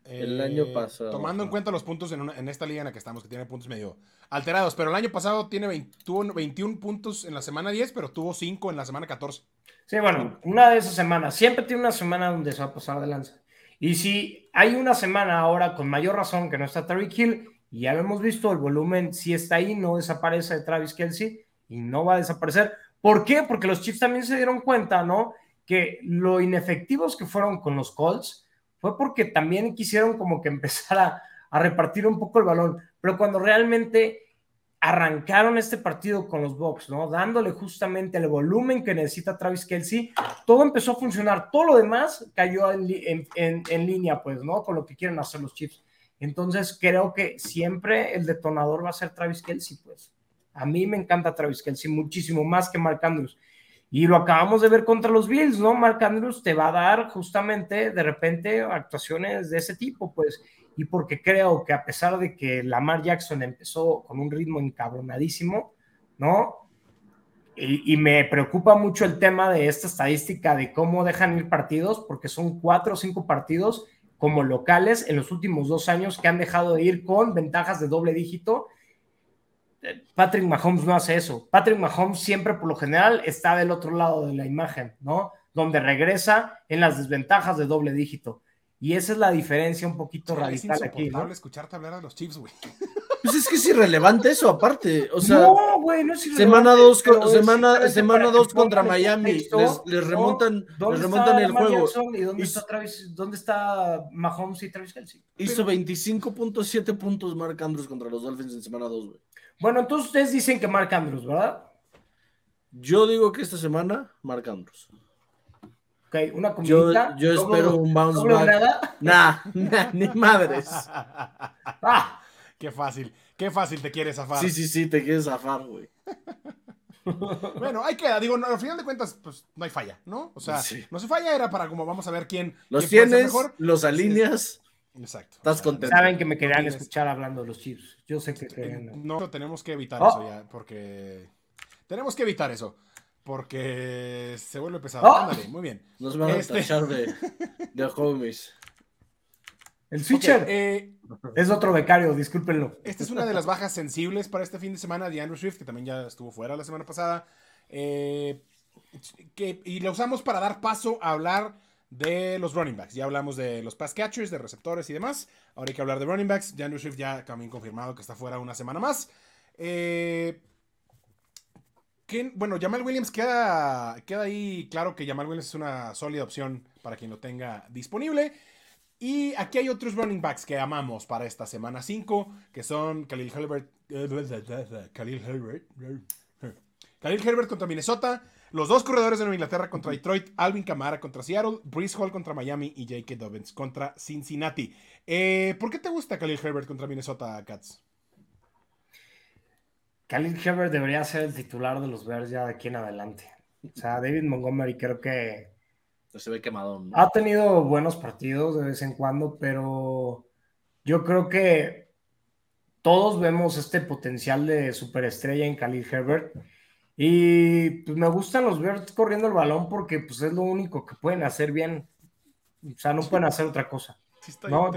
el año pasado. Tomando en cuenta los puntos en, una, en, esta liga en la que estamos, que tiene puntos medio alterados, pero el año pasado tiene 20, tuvo 21 puntos en la semana 10, pero tuvo 5 en la semana 14. Sí, bueno, una de esas semanas. Siempre tiene una semana donde se va a pasar de lanza. Y si hay una semana ahora con mayor razón que no está Tariq Hill, y ya lo hemos visto, el volumen si está ahí, no desaparece de Travis Kelsey y no va a desaparecer. ¿Por qué? Porque los Chiefs también se dieron cuenta, ¿no? Que lo inefectivos que fueron con los Colts, fue porque también quisieron como que empezar a, repartir un poco el balón, pero cuando realmente arrancaron este partido con los Bucks, ¿no? Dándole justamente el volumen que necesita Travis Kelsey, todo empezó a funcionar, todo lo demás cayó en, línea, pues, ¿no? Con lo que quieren hacer los Chiefs. Entonces creo que siempre el detonador va a ser Travis Kelsey, pues. A mí me encanta Travis Kelsey muchísimo más que Mark Andrews. Y lo acabamos de ver contra los Bills, ¿no? Mark Andrews te va a dar justamente de repente actuaciones de ese tipo, pues. Y porque creo que a pesar de que Lamar Jackson empezó con un ritmo encabronadísimo, ¿no? Y, y, me preocupa mucho el tema de esta estadística de cómo dejan ir partidos, porque son cuatro o cinco partidos como locales en los últimos dos años que han dejado de ir con ventajas de doble dígito Patrick Mahomes no hace eso. Patrick Mahomes siempre, por lo general, está del otro lado de la imagen, ¿no? Donde regresa en las desventajas de doble dígito. Y esa es la diferencia un poquito radical es aquí, ¿no? escucharte hablar a los Chiefs, güey. Pues es que es irrelevante eso, aparte. O sea, no, güey, no es semana 2 semana, semana dos contra Miami. Les, les, remontan, les remontan el juego. ¿Y dónde, está Travis, dónde está Mahomes y Travis Kelsey? Hizo 25.7 puntos Mark Andrews contra los Dolphins en semana 2, güey. Bueno, entonces ustedes dicen que Mark Andrews, ¿verdad? Yo digo que esta semana, Mark Andrews. Ok, una yo, yo espero un bounce back. Nada? Nah, nah, ni madres. Ah, qué fácil, qué fácil te quieres zafar. Sí, sí, sí, te quieres zafar, güey. bueno, hay que, digo, no, al final de cuentas, pues no hay falla, ¿no? O sea, sí. no se falla, era para como vamos a ver quién. Los quién tienes, mejor. los alineas. Exacto. Estás contento. Saben que me querían escuchar hablando de los Chiefs. Yo sé que querían. No, tenemos que evitar Oh. eso ya, porque. Tenemos que evitar eso. Porque se vuelve pesado. Oh. Ándale, muy bien. Nos van a Este- tachar de, de homies. El switcher eh, es otro becario, discúlpenlo. Esta es una de las bajas sensibles para este fin de semana de Andrew Swift, que también ya estuvo fuera la semana pasada. Eh, que, y lo usamos para dar paso a hablar de los running backs. Ya hablamos de los pass catchers, de receptores y demás. Ahora hay que hablar de running backs. Andrew Swift ya también confirmado que está fuera una semana más. Eh, bueno, Jamal Williams queda, queda ahí claro que Jamal Williams es una sólida opción para quien lo tenga disponible. Y aquí hay otros running backs que amamos para esta semana 5, que son Khalil Herbert, Khalil Herbert, Khalil Herbert contra Minnesota, los dos corredores de Nueva Inglaterra contra Detroit, Alvin Kamara contra Seattle, Breeze Hall contra Miami y J.K. Dobbins contra Cincinnati. Eh, ¿Por qué te gusta Khalil Herbert contra Minnesota, Cats? Khalil Herbert debería ser el titular de los Bears ya de aquí en adelante. O sea, David Montgomery creo que se ve quemado. Ha tenido buenos partidos de vez en cuando, pero yo creo que todos vemos este potencial de superestrella en Khalil Herbert. Y pues me gustan los Bears corriendo el balón porque pues es lo único que pueden hacer bien. O sea, no pueden hacer otra cosa. no,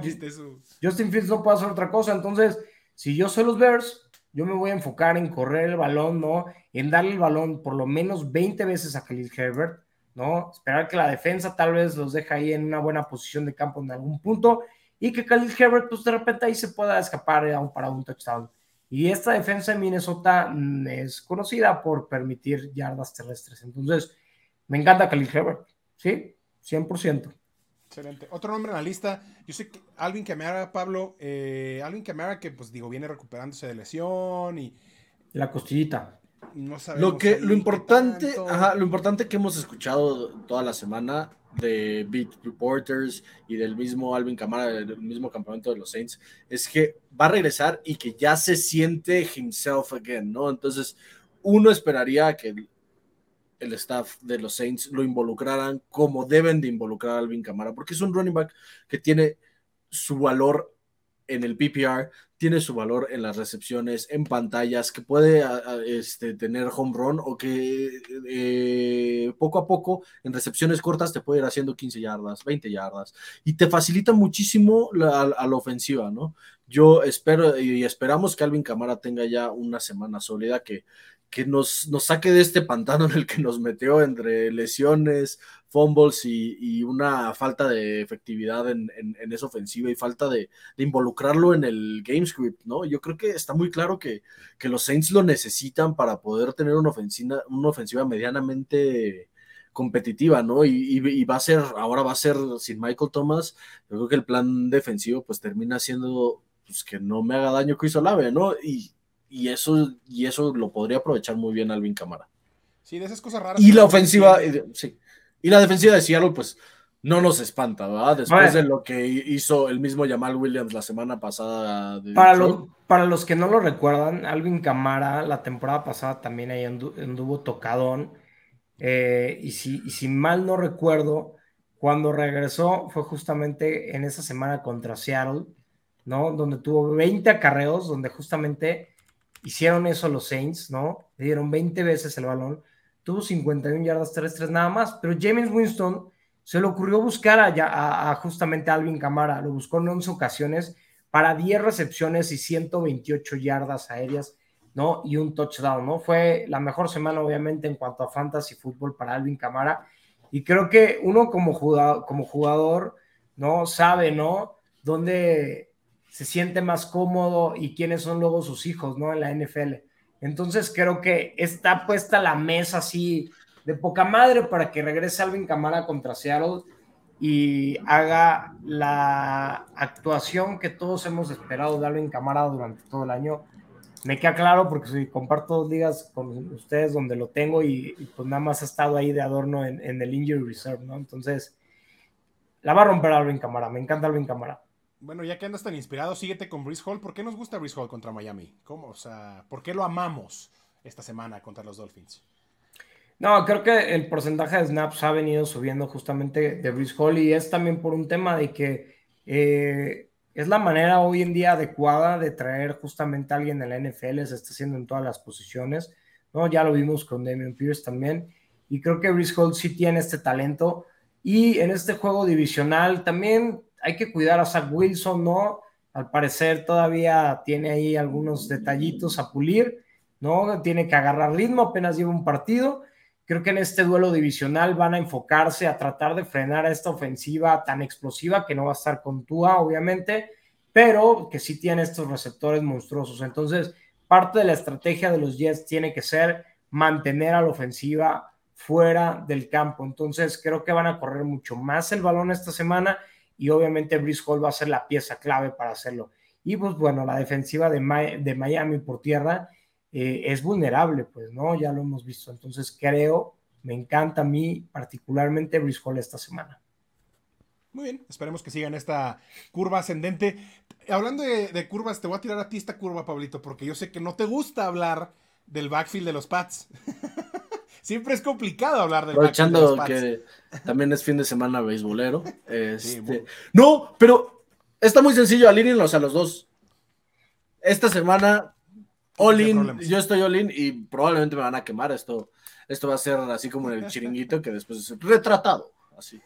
Justin Fields no puede hacer otra cosa. Entonces, si yo soy los Bears, yo me voy a enfocar en correr el balón, ¿no? En darle el balón por lo menos 20 veces a Khalil Herbert ¿no? Esperar que la defensa tal vez los deje ahí en una buena posición de campo en algún punto y que Khalil Herbert, pues de repente ahí se pueda escapar aún para un touchdown. Y esta defensa de Minnesota mm, es conocida por permitir yardas terrestres. Entonces, me encanta Khalil Herbert, ¿sí? 100%. Excelente. Otro nombre en la lista. Yo sé que Alvin Kamara, Pablo, eh, Alvin Kamara que pues digo, viene recuperándose de lesión y... La costillita lo que lo importante, lo importante que hemos escuchado toda la semana de beat reporters y del mismo Alvin Camara del mismo campamento de los Saints es que va a regresar y que ya se siente himself again, ¿no? Entonces, uno esperaría que el, staff de los Saints lo involucraran como deben de involucrar a Alvin Camara, porque es un running back que tiene su valor en el PPR, tiene su valor en las recepciones, en pantallas, que puede este, tener home run o que eh, poco a poco en recepciones cortas te puede ir haciendo 15 yardas, 20 yardas y te facilita muchísimo a la ofensiva, ¿no? Yo espero y esperamos que Alvin Camara tenga ya una semana sólida que, que nos, nos saque de este pantano en el que nos metió entre lesiones, fumbles y, una falta de efectividad en, esa ofensiva y falta de, involucrarlo en el game script, ¿no? Yo creo que está muy claro que, los Saints lo necesitan para poder tener una ofensiva, una ofensiva medianamente competitiva, ¿no? Y, va a ser, ahora va a ser sin Michael Thomas, yo creo que el plan defensivo pues termina siendo pues que no me haga daño Chris Olave, ¿no? Y, y eso, y eso lo podría aprovechar muy bien Alvin Camara. Sí, de esas cosas raras. Y la ofensiva, sí. Y la defensiva de Seattle, pues no nos espanta, ¿verdad? Después de lo que hizo el mismo Jamal Williams la semana pasada. para, para los que no lo recuerdan, Alvin Camara la temporada pasada también ahí anduvo tocadón. Eh, y, si, y si mal no recuerdo, cuando regresó fue justamente en esa semana contra Seattle, ¿no? Donde tuvo 20 acarreos, donde justamente hicieron eso los Saints, ¿no? Le dieron 20 veces el balón tuvo 51 yardas terrestres nada más, pero James Winston se le ocurrió buscar a, a, justamente Alvin Camara, lo buscó en 11 ocasiones para 10 recepciones y 128 yardas aéreas, ¿no? Y un touchdown, ¿no? Fue la mejor semana, obviamente, en cuanto a fantasy fútbol para Alvin Camara. Y creo que uno como jugador, como jugador ¿no? Sabe, ¿no? Dónde se siente más cómodo y quiénes son luego sus hijos, ¿no? En la NFL. Entonces creo que está puesta la mesa así de poca madre para que regrese Alvin Camara contra Seattle y haga la actuación que todos hemos esperado de Alvin Camara durante todo el año. Me queda claro porque si comparto dos ligas con ustedes donde lo tengo y, pues nada más ha estado ahí de adorno en, en, el Injury Reserve, ¿no? Entonces, la va a romper Alvin Camara. Me encanta Alvin Camara. Bueno, ya que andas tan inspirado, síguete con Brice Hall. ¿Por qué nos gusta Brice Hall contra Miami? ¿Cómo? O sea, ¿por qué lo amamos esta semana contra los Dolphins? No, creo que el porcentaje de snaps ha venido subiendo justamente de Brice Hall y es también por un tema de que eh, es la manera hoy en día adecuada de traer justamente a alguien en la NFL, se está haciendo en todas las posiciones, ¿no? Ya lo vimos con Damian Pierce también y creo que Brice Hall sí tiene este talento y en este juego divisional también hay que cuidar a Zach Wilson, ¿no? Al parecer todavía tiene ahí algunos detallitos a pulir, ¿no? Tiene que agarrar ritmo, apenas lleva un partido. Creo que en este duelo divisional van a enfocarse a tratar de frenar a esta ofensiva tan explosiva que no va a estar con Tua, obviamente, pero que sí tiene estos receptores monstruosos. Entonces, parte de la estrategia de los Jets tiene que ser mantener a la ofensiva fuera del campo. Entonces, creo que van a correr mucho más el balón esta semana y obviamente Brice Hall va a ser la pieza clave para hacerlo. Y pues bueno, la defensiva de, Miami por tierra eh, es vulnerable, pues, ¿no? Ya lo hemos visto. Entonces creo, me encanta a mí particularmente Brice Hall esta semana. Muy bien, esperemos que sigan esta curva ascendente. Hablando de, curvas, te voy a tirar a ti esta curva, Pablito, porque yo sé que no te gusta hablar del backfield de los Pats. Siempre es complicado hablar del Pats. que también es fin de semana beisbolero. Este, no, pero está muy sencillo, alínenlos a los dos. Esta semana All in, yo estoy all in y probablemente me van a quemar. Esto, esto va a ser así como en el chiringuito que después es retratado. Así.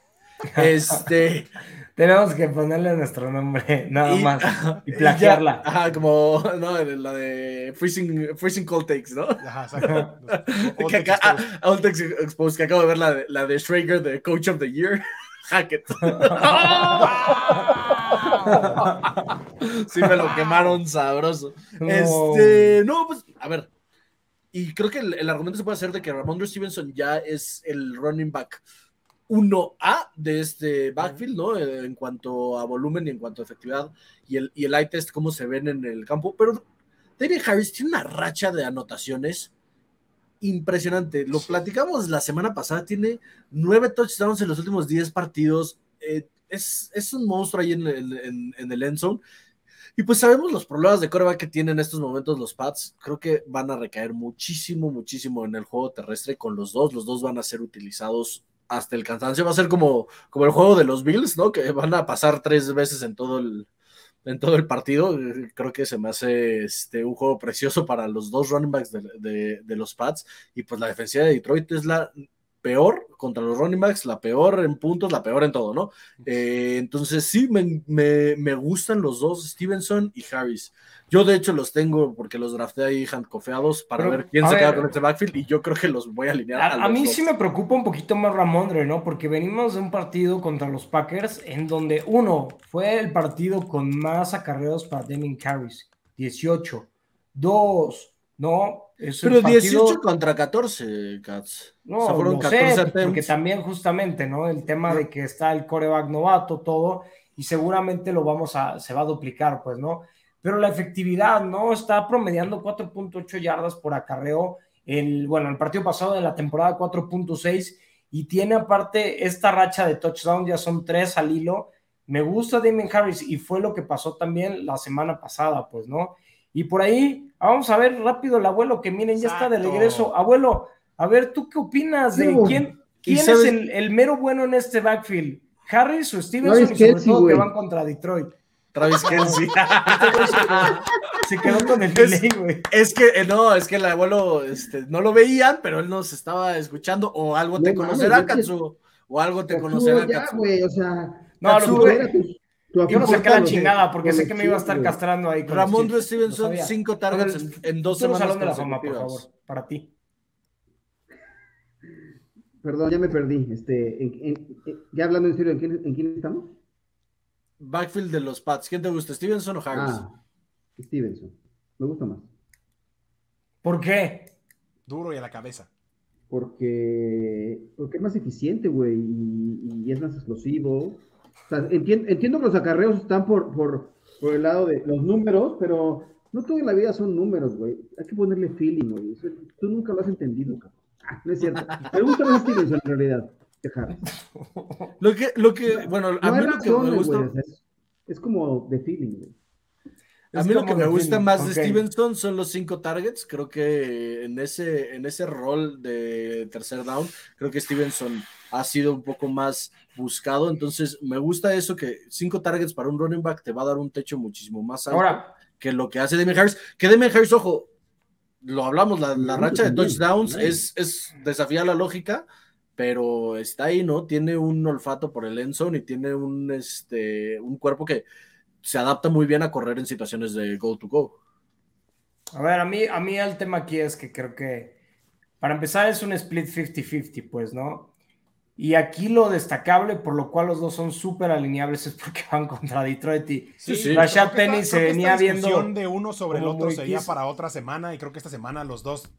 Este. Tenemos que ponerle nuestro nombre, nada más. Y plagiarla. ajá, como no, la de Freezing, freezing Cold Takes, ¿no? Ajá, exacto. que acá, ah, Exposed, que acabo de ver la de, la de Schrager, de Coach of the Year. Hackett. sí, me lo quemaron sabroso. Este, no, pues, a ver. Y creo que el, argumento se puede hacer de que Ramondre Stevenson ya es el running back 1A de este backfield, ¿no? Eh, en cuanto a volumen y en cuanto a efectividad y el, y el eye test, cómo se ven en el campo. Pero David Harris tiene una racha de anotaciones impresionante. Lo platicamos la semana pasada, tiene nueve touchdowns en los últimos diez partidos. Eh, es, es, un monstruo ahí en, en, en el end zone. Y pues sabemos los problemas de coreback que tienen en estos momentos los Pats. Creo que van a recaer muchísimo, muchísimo en el juego terrestre con los dos. Los dos van a ser utilizados hasta el cansancio. Va a ser como, como el juego de los Bills, ¿no? Que van a pasar tres veces en todo el, en todo el partido. Creo que se me hace este, un juego precioso para los dos running backs de, de los Pats. Y pues la defensiva de Detroit es la peor contra los running backs, la peor en puntos, la peor en todo, ¿no? Eh, entonces sí, me, gustan los dos, Stevenson y Harris. Yo de hecho los tengo porque los drafté ahí handcofeados para ver quién se queda con este backfield y yo creo que los voy a alinear. A, mí sí me preocupa un poquito más Ramondre, ¿no? Porque venimos de un partido contra los Packers en donde uno fue el partido con más acarreos para Deming Harris, 18. Dos, ¿no? Pero 18 contra 14, Cats. No, fueron 14 porque también justamente, ¿no? El tema de que está el coreback novato, todo, y seguramente lo vamos a, se va a duplicar, pues, ¿no? Pero la efectividad, ¿no? Está promediando 4.8 yardas por acarreo. El, bueno, el partido pasado de la temporada 4.6 y tiene aparte esta racha de touchdown, ya son tres al hilo. Me gusta Damien Harris y fue lo que pasó también la semana pasada, pues, ¿no? Y por ahí, vamos a ver rápido el abuelo, que miren, ya está de regreso. Abuelo, a ver, ¿tú qué opinas de quién, quién es el, mero bueno en este backfield? ¿Harris o Stevenson? y sobre todo que van contra Detroit. Travis Kelsey. se quedó con el delay, güey. Es que, eh, no, es que el abuelo este, no lo veían, pero él nos estaba escuchando, o algo te conocerá, Katsu. O algo te conocerá, Katsu. o sea, no, lo yo no saqué la chingada porque sé que me iba a estar castrando ahí. Ramón Stevenson, cinco targets en, dos semanas. Salón de la fama, por favor, para ti. Perdón, ya me perdí. Este, ya hablando en serio, ¿en quién, estamos? Backfield de los Pats. ¿Quién te gusta, Stevenson o Harris? Ah, Stevenson. Me gusta más. ¿Por qué? Duro y a la cabeza. Porque, porque es más eficiente, güey, y, y es más explosivo entiendo, que los acarreos están por, por, por, el lado de los números, pero no toda la vida son números, güey. Hay que ponerle feeling, güey. Tú nunca lo has entendido, cabrón. Ah, no es cierto. Me gusta más Stevenson en realidad. Dejar. Lo que, lo que, bueno, a mí lo que me gusta. es, como de feeling, güey. A mí lo que me gusta más de Stevenson son los cinco targets. Creo que en ese, en ese rol de tercer down, creo que Stevenson ha sido un poco más buscado. Entonces, me gusta eso que cinco targets para un running back te va a dar un techo muchísimo más alto que lo que hace Demian Harris. Que Demian Harris, ojo, lo hablamos, la, racha de touchdowns es, es desafía la lógica, pero está ahí, ¿no? Tiene un olfato por el endzone y tiene un, este, un cuerpo que se adapta muy bien a correr en situaciones de go to go. A ver, a mí, a mí el tema aquí es que creo que para empezar es un split 50-50, pues, ¿no? Y aquí lo destacable, por lo cual los dos son súper alineables, es porque van contra Detroit y sí, sí. Rashad Penny se venía viendo. de uno sobre el otro sería para otra semana y creo que esta semana los dos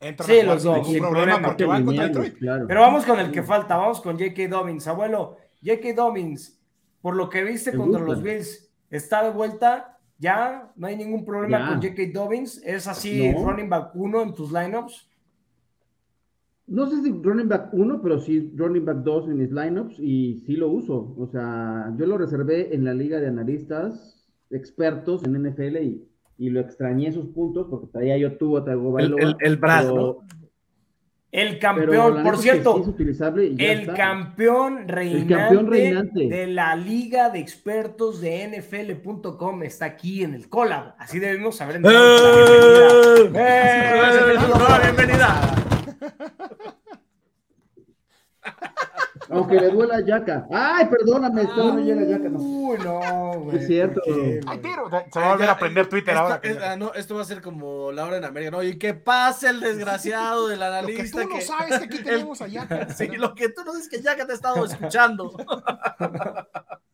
entran sí, los dos, sin problema, porque van contra Detroit. Pero vamos con el que falta, vamos con J.K. Dobbins. Abuelo, J.K. Dobbins, por lo que viste contra los Bills, está de vuelta. Ya, no hay ningún problema con J.K. Dobbins. Es así, running back uno en tus lineups no sé si running back 1, pero sí running back 2 en mis lineups y sí lo uso. O sea, yo lo reservé en la liga de analistas expertos en NFL y, y lo extrañé esos puntos porque traía yo tuvo, traigo El, el, el brazo. El campeón, por cierto, el campeón, reinante el campeón, reinante de la Liga de Expertos de NFL.com está aquí en el collab. Así debemos saber. ¡Eh! ¡Eh! bienvenida. Aunque le duela a Yaka. Ay, perdóname, esto no llega Yaka. No. Uy, no, güey. Es cierto. Ay, Se va a volver a aprender Twitter ahora. Ah, no, esto va a ser como la hora en América. No, y que pase el desgraciado del analista. lo que tú no sabes que aquí tenemos a Yaka. Sí, lo que tú no sabes que Yaka te ha estado escuchando.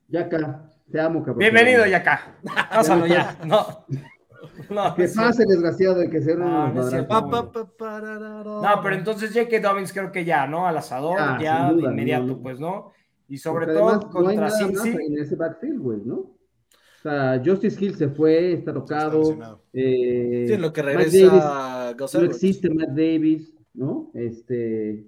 Yaka, te amo, cabrón. Bienvenido, Yaka. Pásalo ya. No. No, que pase desgraciado y que sea no, no, no, pero entonces J.K. Dobbins creo que ya, ¿no? Al asador, ya, de inmediato, pues, ¿no? Y sobre todo contra Cincy. en ese backfield, güey, ¿no? O sea, Justice Hill se fue, está tocado. Eh, sí, lo que regresa Davis, No existe Matt Davis, ¿no? Este.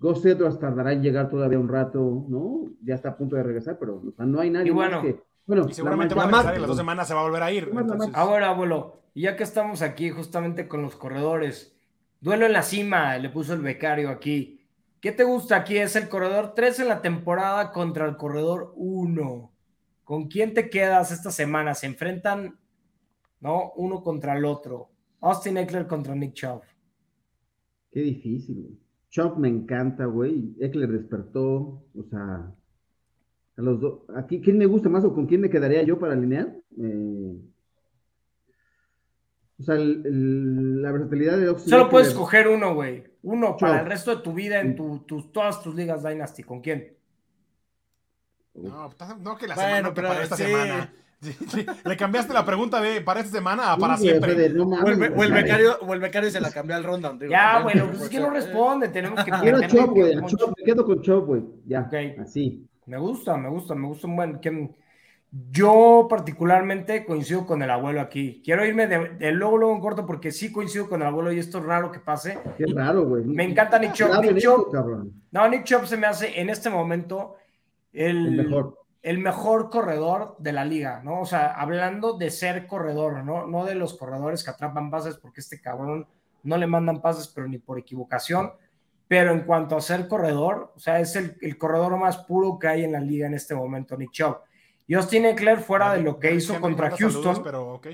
Ghost Edwards tardará en llegar todavía un rato, ¿no? Ya está a punto de regresar, pero o sea, no hay nadie y bueno, más que bueno, y seguramente va a regresar en las dos semanas se va a volver a ir. Ahora, abuelo, y ya que estamos aquí justamente con los corredores, duelo en la cima, le puso el becario aquí. ¿Qué te gusta aquí? Es el corredor 3 en la temporada contra el corredor 1. ¿Con quién te quedas esta semana? Se enfrentan, ¿no? Uno contra el otro. Austin Eckler contra Nick Chubb. Qué difícil, güey. Chubb me encanta, güey. Eckler despertó, o sea, a los dos. Aquí, ¿quién me gusta más o con quién me quedaría yo para alinear? Eh, o sea, la versatilidad de Oxy Solo puedes escoger uno, güey. Uno para el resto de tu vida en tu, todas tus ligas Dynasty. ¿Con quién? No, no que la semana, pero para esta semana. Le cambiaste la pregunta de para esta semana a para siempre. o, el, becario, se la cambió al ronda. Ya, bueno, pues es que no responde. Tenemos que. Quiero Chop, güey. Me quedo con Chop, güey. Ya. Así. Me gusta, me gusta, me gusta un buen. Yo particularmente coincido con el abuelo aquí. Quiero irme de, luego, luego en corto porque sí coincido con el abuelo y esto es raro que pase. Qué raro, güey. Me encanta Nick Chop. Nick Chop no, Nick Chop se me hace en este momento el, mejor. el mejor corredor de la liga, ¿no? O sea, hablando de ser corredor, ¿no? No de los corredores que atrapan pases porque este cabrón no le mandan pases, pero ni por equivocación pero en cuanto a ser corredor, o sea, es el, corredor más puro que hay en la liga en este momento, Nick Chubb. Justin Eckler, fuera de lo que hizo contra Houston. pero ok.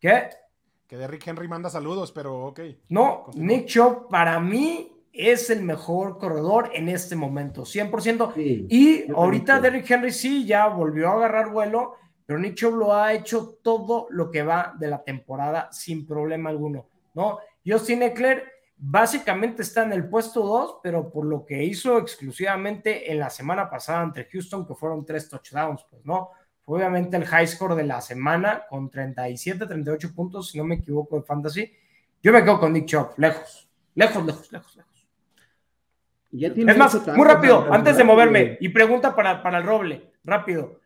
¿Qué? Que Derrick Henry manda saludos, pero ok. No, Nick Chubb para mí es el mejor corredor en este momento, 100%. y ahorita Derrick Henry sí ya volvió a agarrar vuelo, pero Nick Chubb lo ha hecho todo lo que va de la temporada sin problema alguno, ¿no? Justin Eckler básicamente está en el puesto 2, pero por lo que hizo exclusivamente en la semana pasada entre Houston, que fueron tres touchdowns, pues no. Fue obviamente el high score de la semana con 37, 38 puntos, si no me equivoco, de fantasy. Yo me quedo con Nick Chubb, lejos, lejos, lejos, lejos, lejos. es más, muy rápido, antes de moverme, y pregunta para, para el Roble, rápido.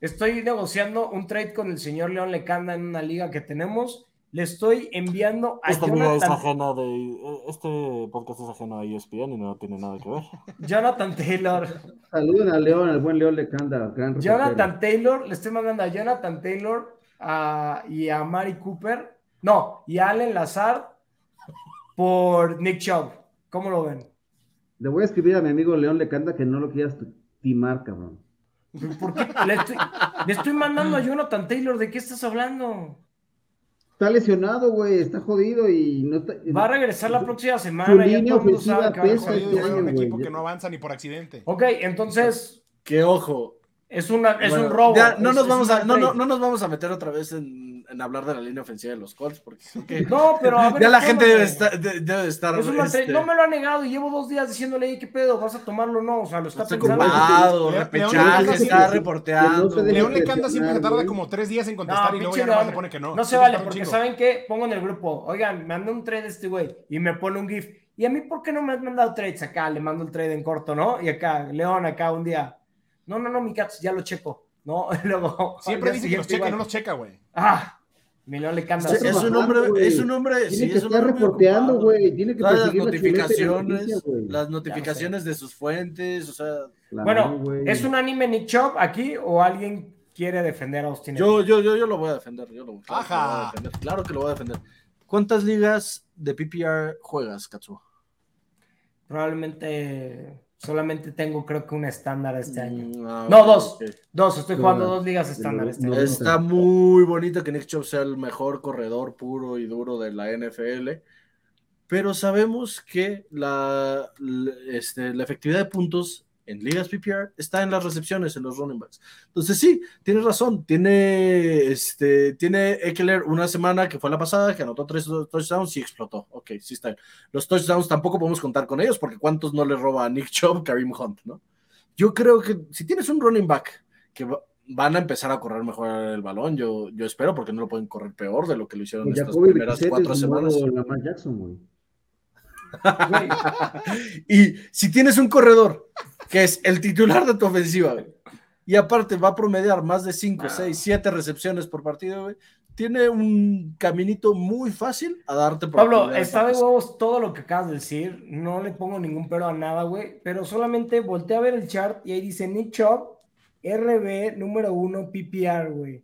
Estoy negociando un trade con el señor León Lecanda en una liga que tenemos le estoy enviando a este Jonathan... de, este podcast es ajeno a ESPN y no tiene nada que ver. Jonathan Taylor. Saluden a León, al buen León Lecanda. Gran Jonathan Taylor, le estoy mandando a Jonathan Taylor y a Mari Cooper. No, y a Allen Lazard por Nick Chubb. ¿Cómo lo ven? Le voy a escribir a mi amigo León Lecanda que no lo quieras timar, cabrón. ¿Por qué? Le estoy, le estoy mandando a Jonathan Taylor. ¿De qué estás hablando? Está lesionado, güey, está jodido y no está. Va a regresar la próxima semana. Su línea ofensiva pesa este año, un equipo que no avanza ni por accidente. Ok, entonces. Que ojo. Es, una, es un robo. no, nos vamos a, no, no, no, nos vamos a meter otra vez en, en, hablar de la línea ofensiva de los Colts, porque no, pero a ver, ya la gente debe estar, debe estar este... No me lo ha negado y llevo dos días diciéndole, ¿qué pedo? ¿Vas a tomarlo o no? O sea, lo está, está pensando. repechaje, está reporteando. León le canta siempre se tarda como tres días en contestar y luego ya nomás le pone que no. No se vale, porque ¿saben qué? Pongo en el grupo, oigan, me manda un trade este güey y me pone un GIF. ¿Y a mí por qué no me has mandado trades acá? Le mando el trade en corto, ¿no? Y acá, León, acá un día. No, no, no, mi cats, ya lo checo. ¿No? Luego, Siempre dice que los checa y no los checa, güey. Ah, Milón le canta. Es, un hombre, es un hombre, tiene que estar reporteando, güey. Tiene que las notificaciones, las notificaciones de sus fuentes, o sea. bueno, ¿es un anime Nick Chop aquí o alguien quiere defender a Austin? Yo, yo, yo, yo lo voy a defender. Yo lo, claro, Que lo voy a defender, claro que lo voy a defender. ¿Cuántas ligas de PPR juegas, Katsuo? Probablemente Solamente tengo, creo que un estándar este año. Mm, ah, no, dos. Dos, estoy jugando dos ligas estándar este año. Está muy bonito que Nick Chubb sea el mejor corredor puro y duro de la NFL. Pero sabemos que la, este, la efectividad de puntos en ligas PPR está en las recepciones, en los running backs. Entonces sí, tienes razón, tiene, este, tiene Eckler una semana que fue la pasada, que anotó tres touchdowns y explotó. Ok, sí está Los touchdowns tampoco podemos contar con ellos porque cuántos no le roba a Nick Chubb, Karim Hunt, ¿no? Yo creo que si tienes un running back que van a empezar a correr mejor el balón, yo, yo espero porque no lo pueden correr peor de lo que lo hicieron en estas primeras cuatro semanas. y si tienes un corredor que es el titular de tu ofensiva, y aparte va a promediar más de 5, 6, 7 recepciones por partido, tiene un caminito muy fácil a darte por Pablo, está de huevos todo lo que acabas de decir. No le pongo ningún pero a nada, güey. Pero solamente volteé a ver el chart y ahí dice Nick Chop, RB número 1 PPR, güey.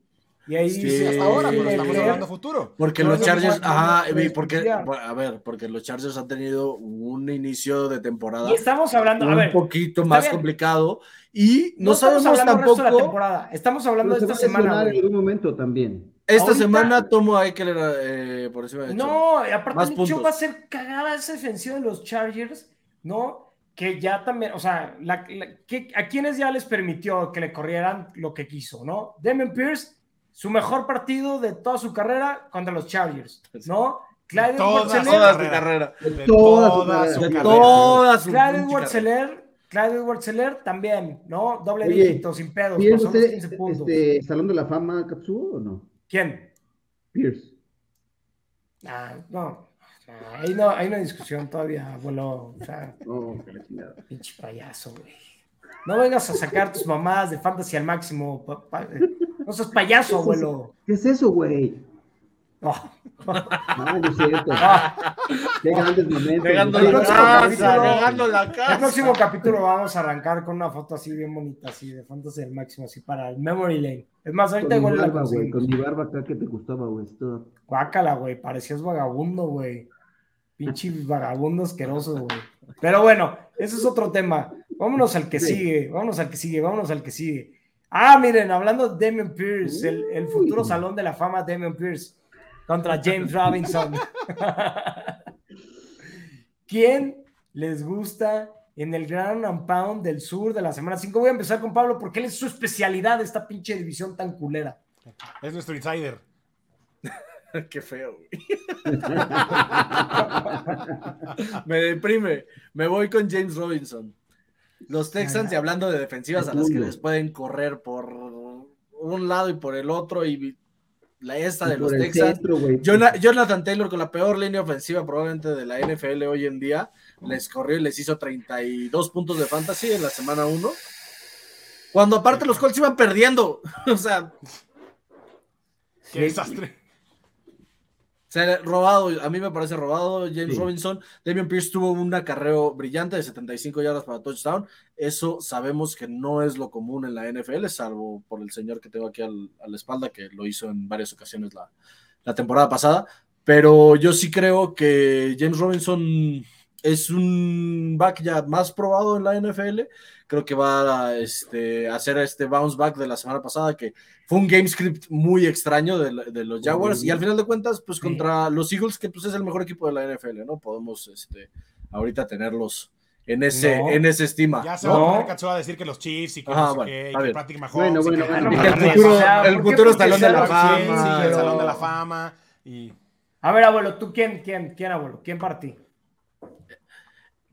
Y ahí dice, hasta ahora, pero estamos hablando futuro. Porque los Chargers, ajá, porque, a ver, porque los Chargers han tenido un inicio de temporada. Y estamos hablando, un a ver, poquito más complicado y no, sabemos tampoco. De la temporada. Estamos hablando de esta semana. En algún momento también. Esta semana tomo a Eckler eh, por encima de No, aparte Nicho va a ser cagada esa defensiva de los Chargers, ¿no? Que ya también, o sea, la, que, a quienes ya les permitió que le corrieran lo que quiso, ¿no? Demian Pierce su mejor partido de toda su carrera contra los Chargers, ¿no? Clyde toda, toda su carrera. De toda, su carrera. Clyde Edwards Clyde Edwards también, ¿no? Doble dígito, sin pedos. ¿Pierce usted, 15 puntos. Este, ¿Salón de la fama Katsuo o no? ¿Quién? Pierce. Ah, no. Ahí no hay una discusión todavía, abuelo. O sea, oh, pinche payaso, güey. No vengas a sacar tus mamadas de fantasy al máximo. No seas payaso, abuelo. ¿Qué es eso, güey? No. Ah, no es cierto. Qué grandes momentos. Llegando la casa, la casa. El próximo capítulo vamos a arrancar con una foto así bien bonita, así de fantasy al máximo, así para el memory lane. Es más, ahorita igual la güey, Con mi barba acá que te gustaba, güey. Guácala, güey. Parecías vagabundo, güey. Pinche vagabundo asqueroso, güey. Pero bueno, ese es otro tema. Vámonos al que sigue, vámonos al que sigue, vámonos al que sigue. Ah, miren, hablando de Damien Pierce, el, futuro salón de la fama de Damien Pierce contra James Robinson. ¿Quién les gusta en el Grand Pound del sur de la semana 5? Voy a empezar con Pablo porque él es su especialidad, esta pinche división tan culera. Es nuestro insider. Qué feo, Me deprime. Me voy con James Robinson. Los Texans, y hablando de defensivas a las que les pueden correr por un lado y por el otro, y la esta de los Texans. Jonathan Taylor con la peor línea ofensiva probablemente de la NFL hoy en día, les corrió y les hizo 32 puntos de fantasy en la semana 1. Cuando aparte los Colts iban perdiendo. o sea. Qué desastre. Sea, robado, a mí me parece robado James Robinson. Damian Pierce tuvo un acarreo brillante de 75 yardas para touchdown. Eso sabemos que no es lo común en la NFL, salvo por el señor que tengo aquí a la espalda, que lo hizo en varias ocasiones la, la temporada pasada. Pero yo sí creo que James Robinson es un back ya más probado en la NFL. Creo que va a este, hacer este bounce back de la semana pasada, que fue un game script muy extraño de, los Jaguars. Y al final de cuentas, pues contra los Eagles, que pues es el mejor equipo de la NFL, ¿no? Podemos este, ahorita tenerlos en ese, en ese estima. Ya se va a poner a decir que los Chiefs y que, no sé qué, y que Patrick Mahomes. Bueno, bueno, el futuro, el futuro salón de la fama. el salón de la fama. Y... A ver, abuelo, ¿tú quién, quién, quién, abuelo? ¿Quién partí?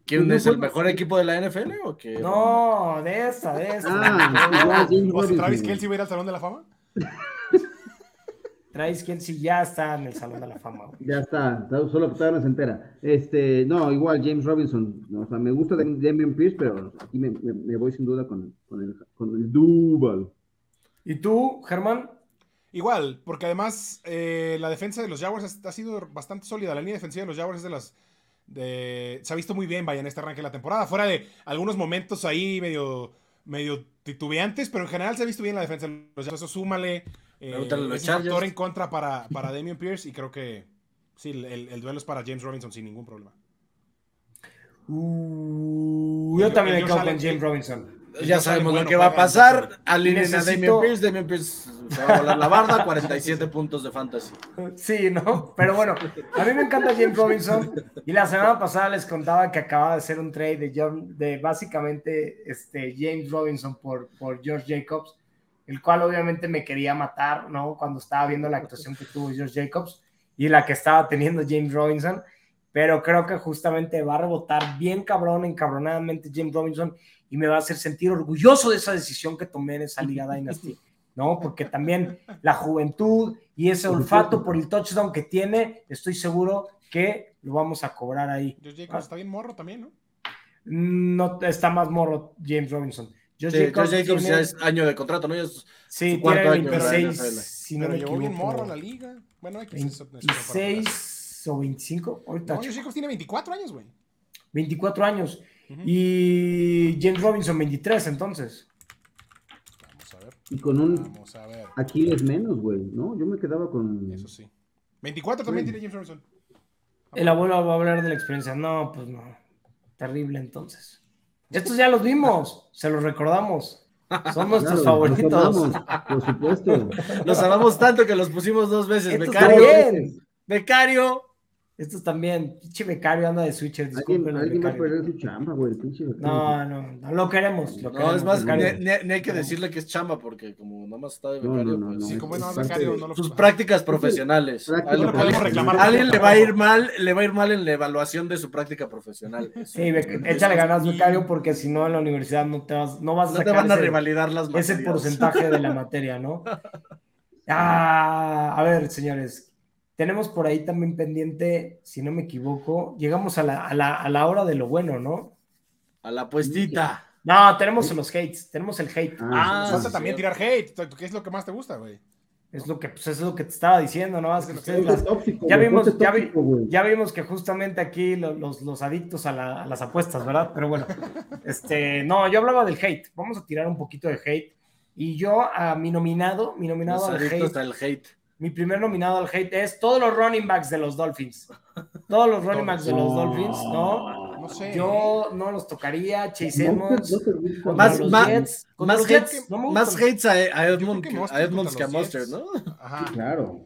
¿Quién es el mejor equipo de la NFL o qué? No, de esa, de esa. Ah, ¿Travis Kelsey va a ir al Salón de la Fama? Travis Kelsey ya está en el Salón de la Fama. Ya está, solo todavía no se entera. Este, no, igual James Robinson, o sea, me gusta Damian Pierce, pero aquí me, me, voy sin duda con, con el, con el Duval. ¿Y tú, Germán? Igual, porque además eh, la defensa de los Jaguars ha, sido bastante sólida. La línea defensiva de los Jaguars es de las. De, se ha visto muy bien, vaya, en este arranque de la temporada. Fuera de algunos momentos ahí medio, medio titubeantes, pero en general se ha visto bien la defensa de los Jaguars. Eso súmale. Eh, es un factor en contra para, para Damian Pierce y creo que sí, el, duelo es para James Robinson sin ningún problema. Uh, yo también me quedo con James Robinson ya sabemos lo que va a pasar. Alineen a Damien Pierce. Damien Pierce se va a volar la barda. 47 puntos de fantasy. Sí, ¿no? Pero bueno, a mí me encanta James Robinson. Y la semana pasada les contaba que acaba de hacer un trade de, John, de básicamente este, James Robinson por, por George Jacobs, el cual obviamente me quería matar, ¿no? Cuando estaba viendo la actuación que tuvo George Jacobs y la que estaba teniendo James Robinson. Pero creo que justamente va a rebotar bien cabrón, encabronadamente James Robinson y me va a hacer sentir orgulloso de esa decisión que tomé en esa Liga Dynasty, ¿no? Porque también la juventud y ese olfato por el touchdown que tiene, estoy seguro que lo vamos a cobrar ahí. Josh Jacobs está bien morro también, ¿no? No está más morro James Robinson. Josh Jacobs, ya es año de contrato, ¿no? sí, tiene 26, si no Pero bien morro en la liga. Bueno, hay que 26 o 25. Ahorita no, Josh Jacobs tiene 24 años, güey. 24 años. Y James Robinson 23, entonces. Vamos a ver. Y con un Vamos a ver. Aquiles menos, güey, ¿no? Yo me quedaba con. Eso sí. 24 también tiene James Robinson. El abuelo va a hablar de la experiencia. No, pues no. Terrible entonces. Estos ya los vimos, se los recordamos. Son nuestros favoritos. por supuesto. Los amamos tanto que los pusimos dos veces. Becario. Becario. Estos también, pinche becario anda de switcher. Alguien, alguien va a perder su chamba, güey. Pinche no, no, no, lo queremos. Lo no, es más, ni, hay que decirle que es chamba, porque como nada más está de becario, no, pues, sí, como no becario, no lo Sus prácticas profesionales. No podemos reclamar. Alguien le va a ir mal, le va a ir mal en la evaluación de su práctica profesional. Sí, échale ganas, becario, porque si no en la universidad no te vas, no vas a sacar. No te van a revalidar las materias. Ese porcentaje de la materia, ¿no? Ah, a ver, señores, tenemos por ahí también pendiente, si no me equivoco, llegamos a la, a la, a la hora de lo bueno, ¿no? A la puestita. No, tenemos los hates, tenemos el hate. Ah, ah falta también tirar hate. ¿Qué es lo que más te gusta, güey? Es lo que, pues es lo que te estaba diciendo, ¿no? ya, vimos, ya, vimos que justamente aquí los, los, adictos a, las apuestas, ¿verdad? Pero bueno, este, no, yo hablaba del hate. Vamos a tirar un poquito de hate. Y yo a mi nominado, mi nominado al hate, al hate mi primer nominado al hate es todos los running backs de los Dolphins. Todos los running backs de los Dolphins, ¿no? No sé. Yo no los tocaría. Chase Edmonds. más, más, Jets, más, hates, más hates a, a, Edmonds que a Monster, ¿no? Ajá. claro.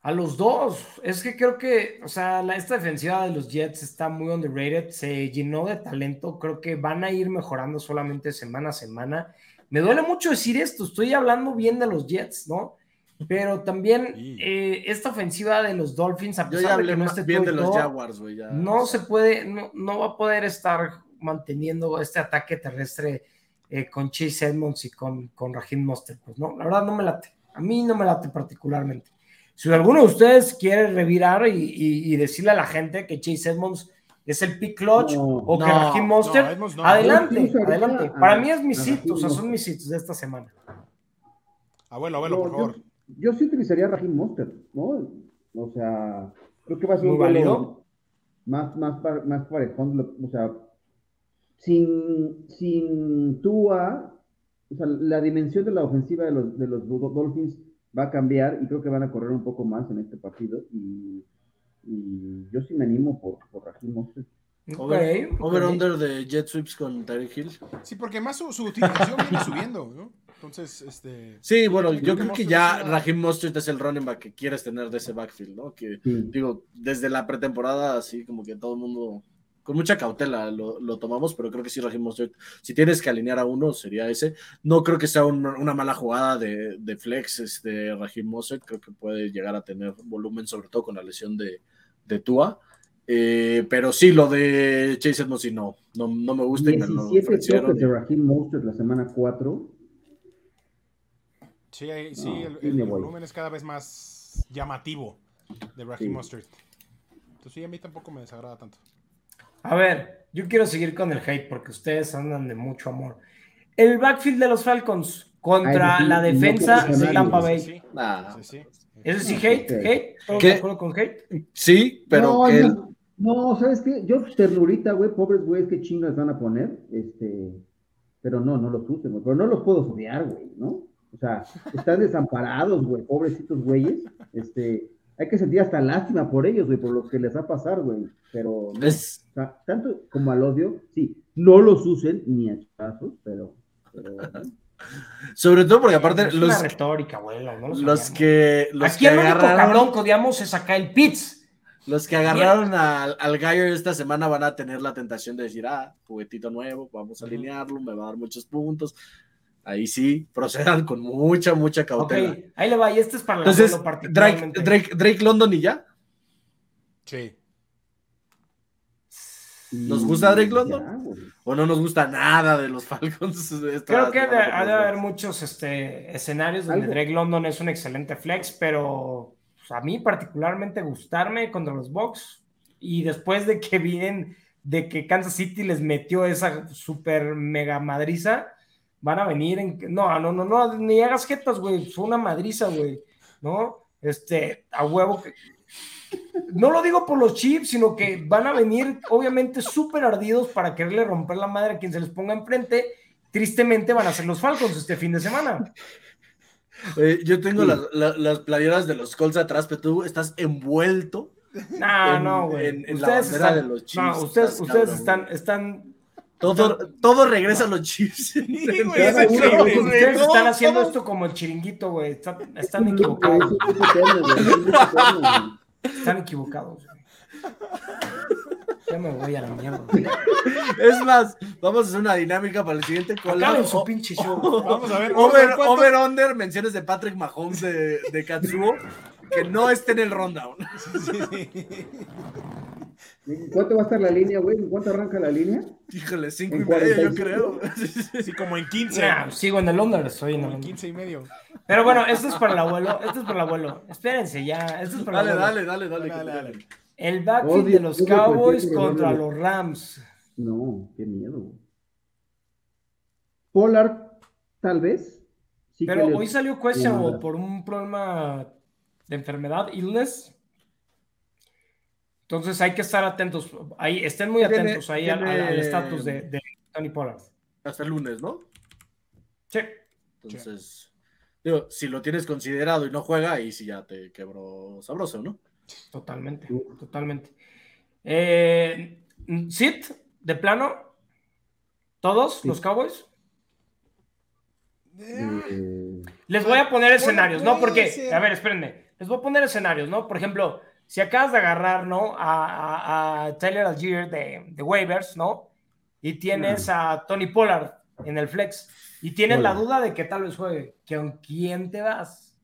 A los dos. Es que creo que, o sea, la, esta defensiva de los Jets está muy underrated. Se llenó de talento. Creo que van a ir mejorando solamente semana a semana. Me duele mucho decir esto. Estoy hablando bien de los Jets, ¿no? Pero también eh, esta ofensiva de los Dolphins, a pesar de que no esté bien de los Jaguars, no se puede, no, no, va a poder estar manteniendo este ataque terrestre eh, con Chase Edmonds y con, con Raheem Mostert. Pues no, la verdad no me late. A mí no me late particularmente. Si alguno de ustedes quiere revirar y, decirle a la gente que Chase Edmonds es el pick clutch o que Raheem Mostert, adelante, adelante. Para mí es mis hitos, o sea, son mis hitos de esta semana. Abuelo, abuelo, por favor yo sí utilizaría a Raheem Monster, ¿no? O sea, creo que va a ser un válido. más, más, más parejón, o sea, sin, sin Tua, o sea, la dimensión de la ofensiva de los, de los Dolphins va a cambiar y creo que van a correr un poco más en este partido y, yo sí me animo por, por Raheem Monster. Over, over under de Jet Sweeps con Tyreek Hill. Sí, porque más su, su utilización viene subiendo, ¿no? Entonces, este. Sí, bueno, yo creo que ya Raheem Mostert es el running back que quieres tener de ese backfield, ¿no? Que digo, desde la pretemporada, así como que todo el mundo con mucha cautela lo, tomamos, pero creo que sí, Raheem Mostert, si tienes que alinear a uno, sería ese. No creo que sea una mala jugada de, de flex este Raheem Mostert, creo que puede llegar a tener volumen, sobre todo con la lesión de, de Tua. Eh, pero sí, lo de Chase Edmonds sí no, no, no me gusta. 17 toques de Raheem Mostert la semana 4. Sí, sí el, volumen es cada vez más llamativo de Raheem Mostert. Entonces sí, a mí tampoco me desagrada tanto. A ver, yo quiero seguir con el hate porque ustedes andan de mucho amor. El backfield de los Falcons contra la defensa de Tampa Bay. Sí, sí. ¿Eso sí hate? ¿Hate? ¿Todos de acuerdo con hate? Sí, pero no, no, ¿sabes qué? Yo ternurita, güey, pobres güeyes, qué chingas van a poner, este, pero no, no los usen, güey, pero no los puedo odiar, güey, ¿no? O sea, están desamparados, güey, pobrecitos güeyes, este, hay que sentir hasta lástima por ellos, güey, por lo que les va a pasar, güey. Pero tanto como al odio, sí, no los usen ni a chazos, pero, Sobre todo porque aparte es los, una retórica, güey, no los, que los Aquí el único cabrón que odiamos es acá el Pitts. Los que agarraron al, al Geyer esta semana van a tener la tentación de decir, ah, juguetito nuevo, vamos a alinearlo, me va a dar muchos puntos ahí sí procedan con mucha, mucha cautela. Ahí le va, y este es para Entonces, Drake, Drake, Drake, London y ya. Sí. ¿Nos gusta Drake London? ¿O no nos gusta nada de los Falcons? Creo que ha de haber muchos este, escenarios donde Drake London es un excelente flex, pero pues, a mí particularmente gustarme contra los Bucks y después de que vienen de que Kansas City les metió esa super mega madriza, van a venir en... No, no, no, no, ni hagas jetas, güey, fue una madriza, güey, ¿no? Este, a huevo que... No lo digo por los chips, sino que van a venir, obviamente, súper ardidos para quererle romper la madre a quien se les ponga enfrente. Tristemente van a ser los Falcons este fin de semana. yo tengo las, playeras de los Colts atrás, pero tú estás envuelto. No, no, güey. ustedes están, de los Chiefs. No, ustedes, ustedes están, están todo, todo regresa a los chips. Ustedes están haciendo esto como el chiringuito, güey. Están, equivocados. están equivocados. Ya me voy a la mierda. Es más, vamos a hacer una dinámica para el siguiente cola. su pinche show. Vamos a ver. Over, over, under, menciones de Patrick Mahomes de, de Katsuo, que no esté en el rundown. Sí, sí. ¿Cuánto va a estar la línea, güey? ¿En cuánto arranca la línea? Híjole, cinco y medio, yo creo. Sí, como en 15. sigo en el under, soy en el 15 y medio. Pero bueno, esto es para el abuelo, esto es para el abuelo. Espérense ya, esto es para el abuelo. Dale, dale, dale, dale. El backfield de los Cowboys contra los Rams. No, qué miedo. Pollard, tal vez. Pero hoy salió questionable por un problema de enfermedad, illness. Entonces hay que estar atentos, ahí, estén muy atentos ahí al estatus de, Tony Pollard. Hasta el lunes, ¿no? Sí. Entonces, digo, si lo tienes considerado y no juega, ahí sí ya te quebró sabroso, ¿no? Totalmente, totalmente. Eh, ¿Sit? ¿De plano? ¿Todos los Cowboys? Eh, Les voy a poner escenarios, ¿no? Porque, a ver, espérenme. Les voy a poner escenarios, ¿no? Por ejemplo, si acabas de agarrar, ¿no? A, a, Tyler Algier de, de, waivers, ¿no? Y tienes a Tony Pollard en el flex y tienes la duda de que tal vez juegue, ¿con quién te vas?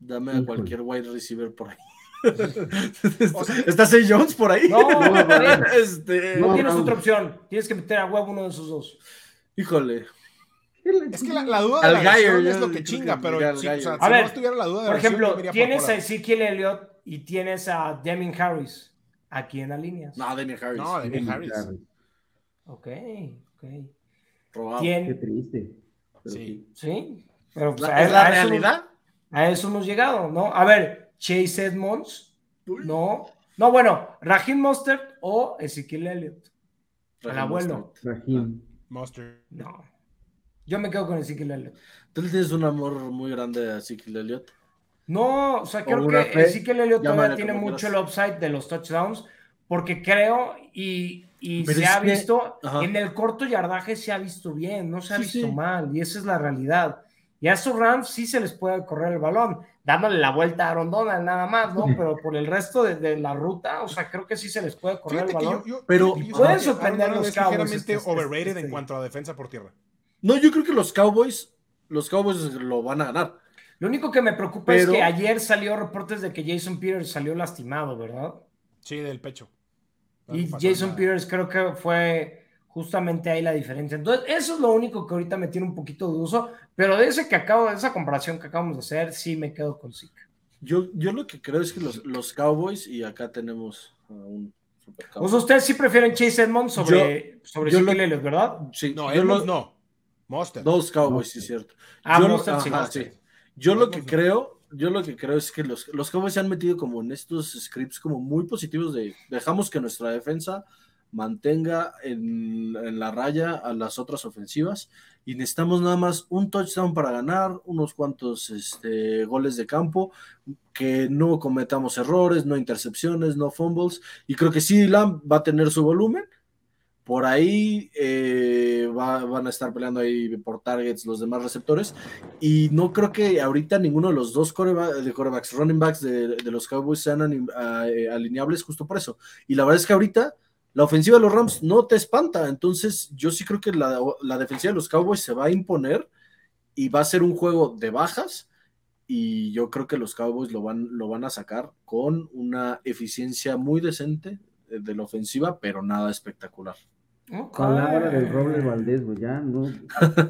Dame a cualquier wide receiver por ahí. ¿Está Say Jones por ahí? No, no, este, no tienes otra opción. Tienes que meter a huevo uno de esos dos. Híjole. Es que la, duda de la es lo que chinga, pero si, a ver, no estuviera la duda de por ejemplo, tienes a Ezekiel Elliott y tienes a Deming Harris. ¿A quién alineas? No, Deming Harris. No, Deming Harris. Ok, ok. Probado. ¿Quién? Qué triste. Sí. Sí. Pero pues, ¿Es la realidad? a eso hemos llegado, ¿no? A ver, Chase Edmonds. No. No, bueno, Raheem Mostert o Ezekiel Elliott. el abuelo. Mostert. No. Yo me quedo con Ezekiel Elliott. ¿Tú le tienes un amor muy grande a Ezekiel Elliott? No, o sea, creo que sí que Elliott todavía tiene mucho el upside de los touchdowns, porque creo y, se ha visto, en el corto yardaje se ha visto bien, no se ha visto mal, y esa es la realidad. Y Y a esos Rams sí se les puede correr el balón, dándole la vuelta a Aaron Donald nada más, ¿no? Pero por el resto de, la ruta, o sea, creo que sí se les puede correr el balón. pero pueden sorprender los Cowboys. Este, este, overrated este, en cuanto a defensa por tierra. No, yo creo que los Cowboys, los Cowboys lo van a ganar. Lo único que me preocupa es que ayer salió reportes de que Jason Peters salió lastimado, ¿verdad? Sí, del pecho. y Jason Peters creo que fue justamente ahí la diferencia. Entonces, eso es lo único que ahorita me tiene un poquito de uso, pero de ese que acabo, de esa comparación que acabamos de hacer, sí me quedo con Zika. Yo, yo lo que creo es que los, los Cowboys, y acá tenemos a un super Cowboy. ustedes sí prefieren Chase Edmonds sobre, sobre yo ¿verdad? Sí, no, Edmonds no. Monster. Dos Cowboys, sí, es cierto. Ah, yo, Monster, sí. Yo lo que creo, yo lo que creo es que los, los Cowboys se han metido como en estos scripts como muy positivos de dejamos que nuestra defensa mantenga en, la raya a las otras ofensivas y necesitamos nada más un touchdown para ganar, unos cuantos este, goles de campo, que no cometamos errores, no intercepciones, no fumbles y creo que sí Lamb va a tener su volumen por ahí eh, van a estar peleando ahí por targets los demás receptores. Y no creo que ahorita ninguno de los dos de corebacks, running backs de, los Cowboys sean eh, alineables justo por eso. Y la verdad es que ahorita la ofensiva de los Rams no te espanta. Entonces yo sí creo que la, defensiva de los Cowboys se va a imponer y va a ser un juego de bajas. Y yo creo que los Cowboys lo van, lo van a sacar con una eficiencia muy decente de la ofensiva, pero nada espectacular. Palabra del Roble Valdés, güey, ya no.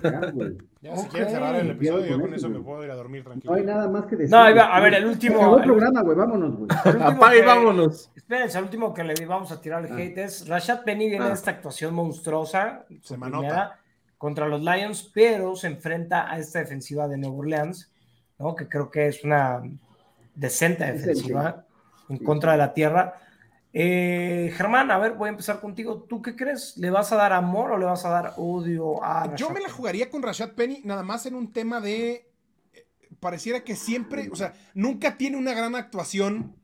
Ya, güey. Ya, si quieren cerrar el episodio, yo con eso me puedo ir a dormir tranquilo. No hay nada más que decir. No, a ver, el último. El programa, güey, vámonos, güey. Apague, vámonos. Espérense, el último que le vamos a tirar el ah. hate es Rashad Penny viene ah. esta actuación monstruosa. Se manota. Contra los Lions, pero se enfrenta a esta defensiva de Nueva Orleans, ¿no? Que creo que es una decente defensiva en contra de la tierra eh, Germán, a ver, voy a empezar contigo. ¿Tú qué crees? ¿Le vas a dar amor o le vas a dar odio a Yo me la jugaría con Rashad Penny, nada más en un tema de. Eh, pareciera que siempre, o sea, nunca tiene una gran actuación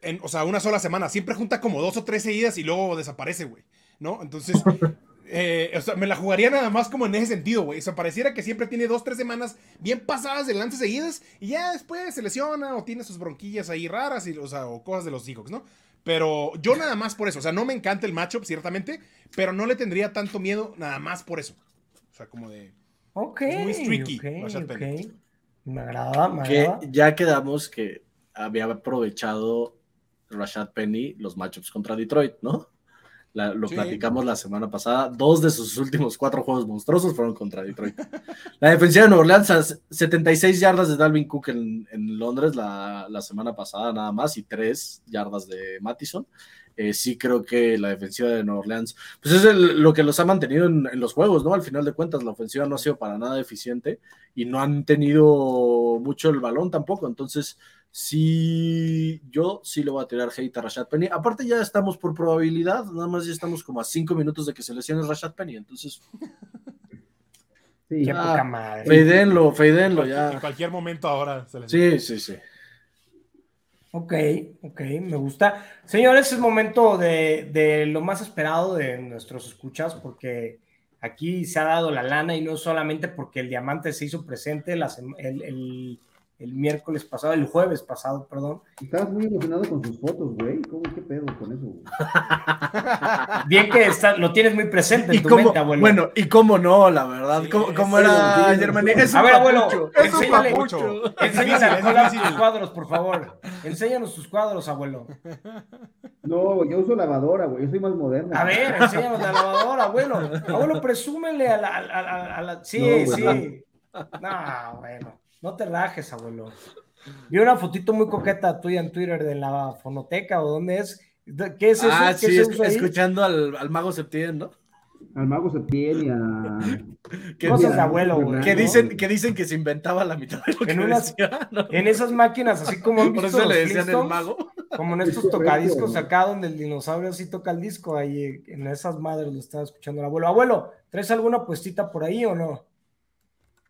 en, o sea, una sola semana. Siempre junta como dos o tres seguidas y luego desaparece, güey. ¿No? Entonces, eh, o sea, me la jugaría nada más como en ese sentido, güey. O sea, pareciera que siempre tiene dos, tres semanas bien pasadas de lances seguidas y ya después se lesiona o tiene sus bronquillas ahí raras y, o, sea, o cosas de los hijos, ¿no? Pero yo nada más por eso. O sea, no me encanta el matchup, ciertamente, pero no le tendría tanto miedo nada más por eso. O sea, como de. Ok. Es muy streaky. Okay, Me agrada, me agrada. ya quedamos que había aprovechado Rashad Penny los matchups contra Detroit, ¿no? Lo platicamos la semana pasada. Dos de sus últimos cuatro juegos monstruosos fueron contra Detroit. la defensiva de Nueva Orleans, 76 yardas de Dalvin Cook en, Londres la, semana pasada, nada más, y 3 yardas de Mattison. Eh, sí creo que la defensiva de Nueva Orleans, pues es lo que los ha mantenido en, en, los juegos, ¿no? Al final de cuentas, la ofensiva no ha sido para nada eficiente y no han tenido mucho el balón tampoco. Entonces, sí, yo sí le voy a tirar hate a Rashad Penny. Aparte ya estamos por probabilidad, nada más ya estamos como a cinco minutos de que se lesione Rashad Penny, entonces... Sí, Qué poca madre. Feidenlo, feidenlo ya. En cualquier momento ahora se Sí, sí, sí. Ok, ok, me gusta. Señores, es momento de, de, lo más esperado de nuestros escuchas, porque aquí se ha dado la lana y no solamente porque el diamante se hizo presente el, el, el miércoles pasado, el jueves pasado, perdón. Estabas muy emocionado con sus fotos, güey. ¿Cómo qué pedo con eso? Bien que está, lo tienes muy presente en tu mente, abuelo. Bueno, y cómo no, la verdad. ¿Cómo, era Germán? A ver, abuelo, enséñale, enséñale sus cuadros, por favor. Enséñanos sus cuadros, abuelo. No, yo uso lavadora, güey. Yo soy más moderno. A ver, enséñanos la lavadora, abuelo. Abuelo, presúmele a la... A, la, Sí, sí. No, bueno. No te rajes, abuelo. Vi una fotito muy coqueta tuya en Twitter de la fonoteca o dónde es. ¿Qué es eso? Ah, sí, escuchando al, al, mago Septién, ¿no? Al mago Septién y a. ¿Qué Cosas de abuelo, güey. Que, dicen, que dicen que se inventaba la mitad de lo que en, unas, en esas máquinas, así como han visto Por eso le decían el mago. Como en estos tocadiscos acá donde el dinosaurio sí toca el disco, ahí en esas madres lo estaba escuchando el abuelo. Abuelo, ¿traes alguna puestita por ahí o no?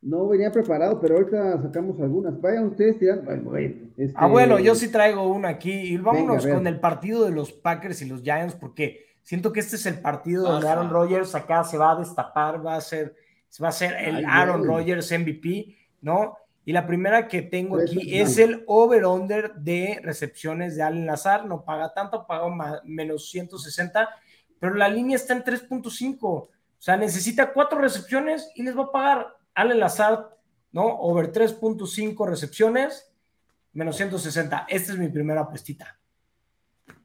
No venía preparado, pero ahorita sacamos algunas. Vayan ustedes tirando. Este... Ah, bueno, yo sí traigo una aquí. Y vámonos con el partido de los Packers y los Giants, porque siento que este es el partido donde Aaron Rodgers acá se va a destapar, va a ser, va a ser el Aaron Rodgers MVP. ¿no? Y la primera que tengo aquí es el over-under de recepciones de Allen Lazar. No paga tanto, paga menos 160, pero la línea está en 3.5. O sea, necesita cuatro recepciones y les va a pagar Allen Lazar, ¿no? Over 3.5 recepciones, menos 160. Esta es mi primera apuestita.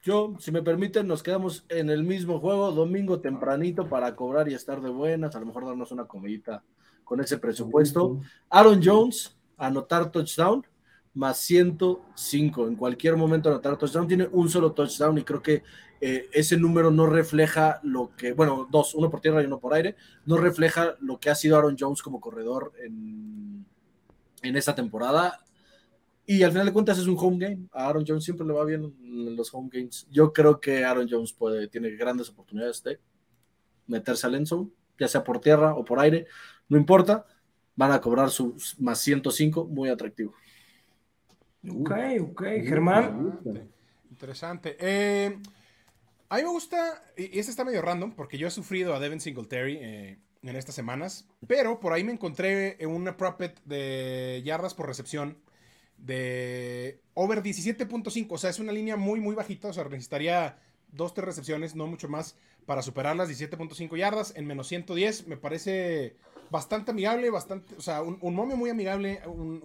Yo, si me permiten, nos quedamos en el mismo juego, domingo tempranito para cobrar y estar de buenas, a lo mejor darnos una comidita con ese presupuesto. Aaron Jones, anotar touchdown, más 105. En cualquier momento anotar touchdown. Tiene un solo touchdown y creo que eh, ese número no refleja lo que, bueno, dos, uno por tierra y uno por aire, no refleja lo que ha sido Aaron Jones como corredor en, en esta temporada. Y al final de cuentas es un home game. A Aaron Jones siempre le va bien en los home games. Yo creo que Aaron Jones puede, tiene grandes oportunidades de meterse al enzo, ya sea por tierra o por aire, no importa van a cobrar sus más 105, muy atractivo. Ok, ok, Germán. Interesante. Eh, a mí me gusta, y este está medio random, porque yo he sufrido a Devin Singletary eh, en estas semanas, pero por ahí me encontré una propet de yardas por recepción de over 17.5, o sea, es una línea muy, muy bajita, o sea, necesitaría dos, tres recepciones, no mucho más, para superar las 17.5 yardas en menos 110, me parece bastante amigable, bastante, o sea, un, momio muy amigable, un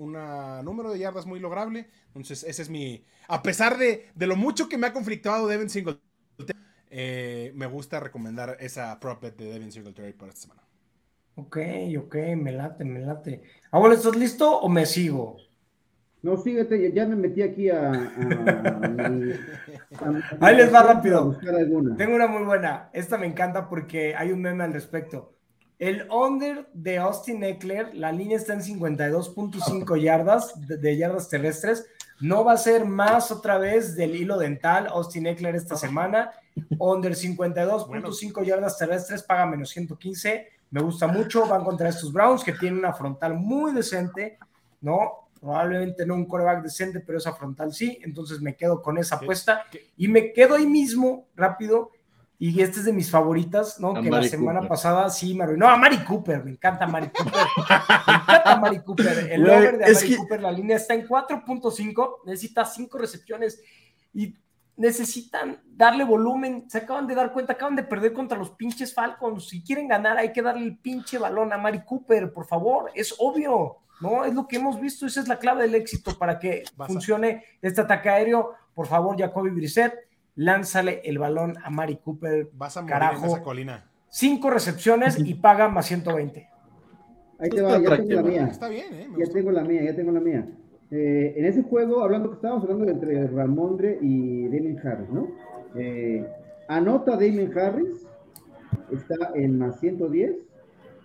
número de yardas muy lograble. Entonces, ese es mi. A pesar de, de lo mucho que me ha conflictuado Devin Singletary, eh, me gusta recomendar esa prop de Devin Singletary para esta semana. Ok, ok, me late, me late. Abuelo, ¿estás listo o me sigo? No, fíjate, ya me metí aquí a. Ahí les va rápido. Tengo una muy buena. Esta me encanta porque hay un meme al respecto. El under de Austin Eckler, la línea está en 52.5 yardas de, yardas terrestres. No va a ser más otra vez del hilo dental Austin Eckler esta semana. Under 52.5 yardas terrestres, paga menos 115. Me gusta mucho. Van contra estos Browns que tienen una frontal muy decente, ¿no? Probablemente no un coreback decente, pero esa frontal sí. Entonces me quedo con esa apuesta. Y me quedo ahí mismo, rápido, y este es de mis favoritas, ¿no? que la semana pasada sí me arruinó. A Mari Cooper, me encanta Mari Cooper. me encanta Mari Cooper. El over de Mari Cooper, la línea está en 4.5, necesita 5 recepciones y necesitan darle volumen. Se acaban de dar cuenta, acaban de perder contra los pinches Falcons. Si quieren ganar, hay que darle el pinche balón a Mari Cooper, por favor. Es obvio, ¿no? Es lo que hemos visto. Esa es la clave del éxito para que funcione este ataque aéreo. Por favor, Jacoby Brissett lánzale el balón a Mari Cooper. Vas a morir carajo. en esa colina. Cinco recepciones y paga más 120. Ahí te va, ya tengo la mía. Está bien, ¿eh? ya tengo la mía, ya tengo la mía. Eh, en ese juego, hablando que estábamos hablando entre Ramondre y Damien Harris, ¿no? Eh, anota Damien Harris, está en más 110,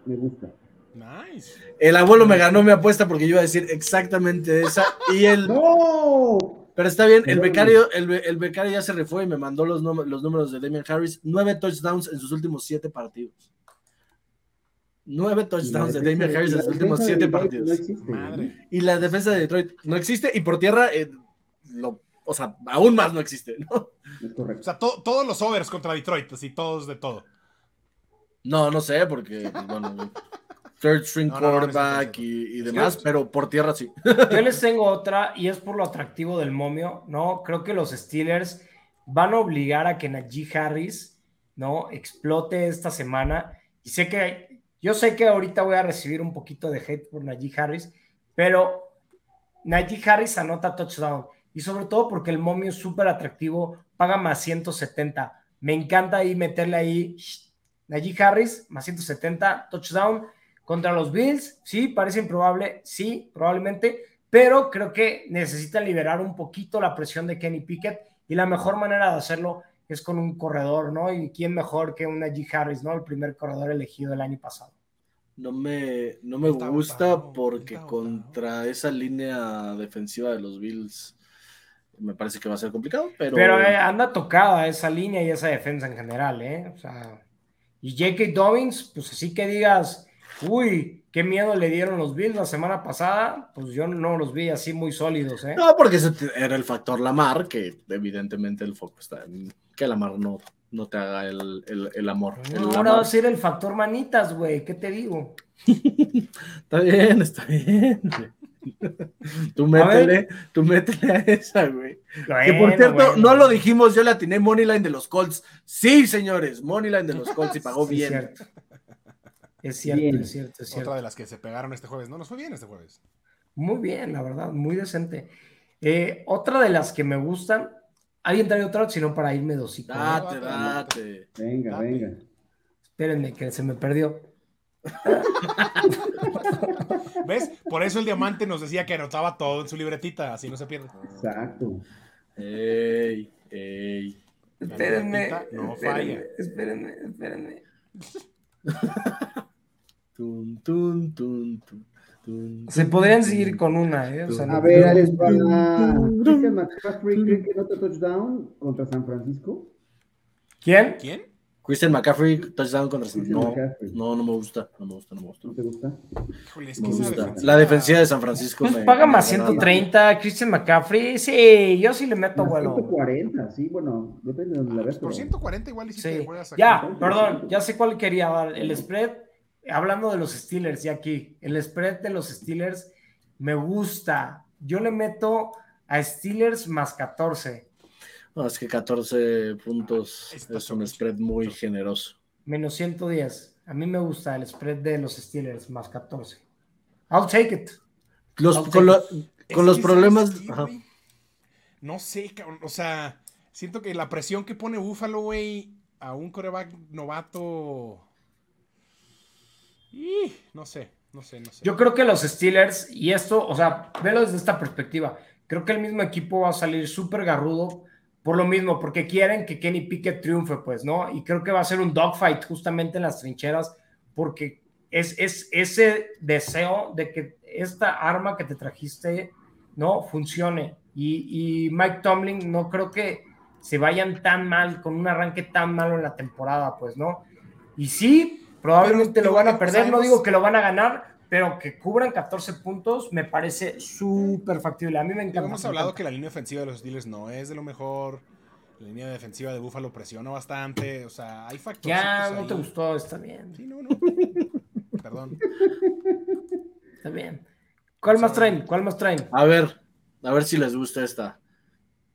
me gusta. Nice. El abuelo me ganó mi apuesta porque yo iba a decir exactamente esa. Y el. ¡No! Pero está bien, el becario, el, becario ya se refue y me mandó los, los números de Damian Harris. Nueve touchdowns en sus últimos siete partidos. Nueve touchdowns de Damian Harris en sus últimos siete partidos. Y la defensa de Detroit no existe. Y por tierra, eh, o sea, aún más no existe, ¿no? O sea, todos los overs contra Detroit, así todos de todo. No, no sé, porque, pues, bueno, third string quarterback y, demás, pero por tierra sí. Yo les tengo otra y es por lo atractivo del momio, ¿no? Creo que los Steelers van a obligar a que Najee Harris, ¿no? Explote esta semana. Y sé que, yo sé que ahorita voy a recibir un poquito de hate por Najee Harris, pero Najee Harris anota touchdown. Y sobre todo porque el momio es súper atractivo, paga más 170. Me encanta ahí meterle ahí Najee Harris, más 170, touchdown contra los Bills, sí, parece improbable, sí, probablemente, pero creo que necesitan liberar un poquito la presión de Kenny Pickett y la mejor manera de hacerlo es con un corredor, ¿no? Y quién mejor que una G. Harris, ¿no? El primer corredor elegido el año pasado. No me, no me gusta porque contra esa línea defensiva de los Bills me parece que va a ser complicado, pero... Pero eh, anda tocada esa línea y esa defensa en general, ¿eh? O sea, y J.K. Dobbins, pues así que digas, uy, qué miedo le dieron los Bills la semana pasada, pues yo no los vi así muy sólidos, ¿eh? No, porque ese era el factor Lamar, que evidentemente el foco está en que Lamar no no te haga el, el, amor. ahora va a ser el factor manitas, güey. ¿Qué te digo? está bien, está bien. Tú métele, tú métele a esa, güey. que por cierto, no lo dijimos, yo le atiné Moneyline de los Colts. Sí, señores, Moneyline de los Colts y pagó bien. Es cierto, es cierto, es cierto. Otra de las que se pegaron este jueves. No, nos fue bien este jueves. Muy bien, la verdad, muy decente. Eh, otra de las que me gustan, ¿alguien trae otra? no para irme dosito. Date, date. Venga, venga. Espérenme, que se me perdió. ¿Ves? Por eso el diamante nos decía que anotaba todo en su libretita, así no se pierde. Exacto. Ey, ey. Espérenme. No falla. Espérenme, espérenme. tun, tun, tun, Se podrían seguir con una, ¿eh? a ver, Alex, para Christian McCaffrey, ¿creen que nota touchdown contra San Francisco? ¿Quién? ¿Quién? Christian McCaffrey, touchdown contra San Francisco. No, no, me gusta. No me gusta, no me gusta. ¿No te gusta? me gusta. La defensiva de San Francisco. Pues paga más 130, Christian McCaffrey. Sí, yo sí le meto bueno. 140, sí, bueno, depende de donde la ves. Por 140 igual y si te voy a sacar. Ya, perdón, ya sé cuál quería dar. El spread, hablando de los Steelers, ya aquí, el spread de los Steelers me gusta. Yo le meto a Steelers más 14. No, es que 14 puntos es un spread muy generoso. Menos 110. A mí me gusta el spread de los Steelers, más 14. I'll take it. con, los problemas. no sé, o sea, siento que la presión que pone Buffalo, güey, a un coreback novato. No sé, no sé, no sé. Yo creo que los Steelers, y esto, o sea, velo desde esta perspectiva. Creo que el mismo equipo va a salir súper garrudo por lo mismo, porque quieren que Kenny Pickett triunfe, pues, ¿no? Y creo que va a ser un dogfight justamente en las trincheras, porque es, es ese deseo de que esta arma que te trajiste, ¿no? Funcione. Y, Mike Tomlin no creo que se vayan tan mal, con un arranque tan malo en la temporada, pues, ¿no? Y sí, probablemente lo van a perder, no digo que lo van a ganar, pero que cubran 14 puntos me parece súper factible. A mí me encanta. Hemos hablado que la línea ofensiva de los Steelers no es de lo mejor. La línea defensiva de Buffalo presiona bastante. O sea, hay factores. Ya, no te gustó, está bien. Sí, no, no. Perdón. Está bien. ¿Cuál más traen? ¿Cuál más traen? A ver, a ver si les gusta esta.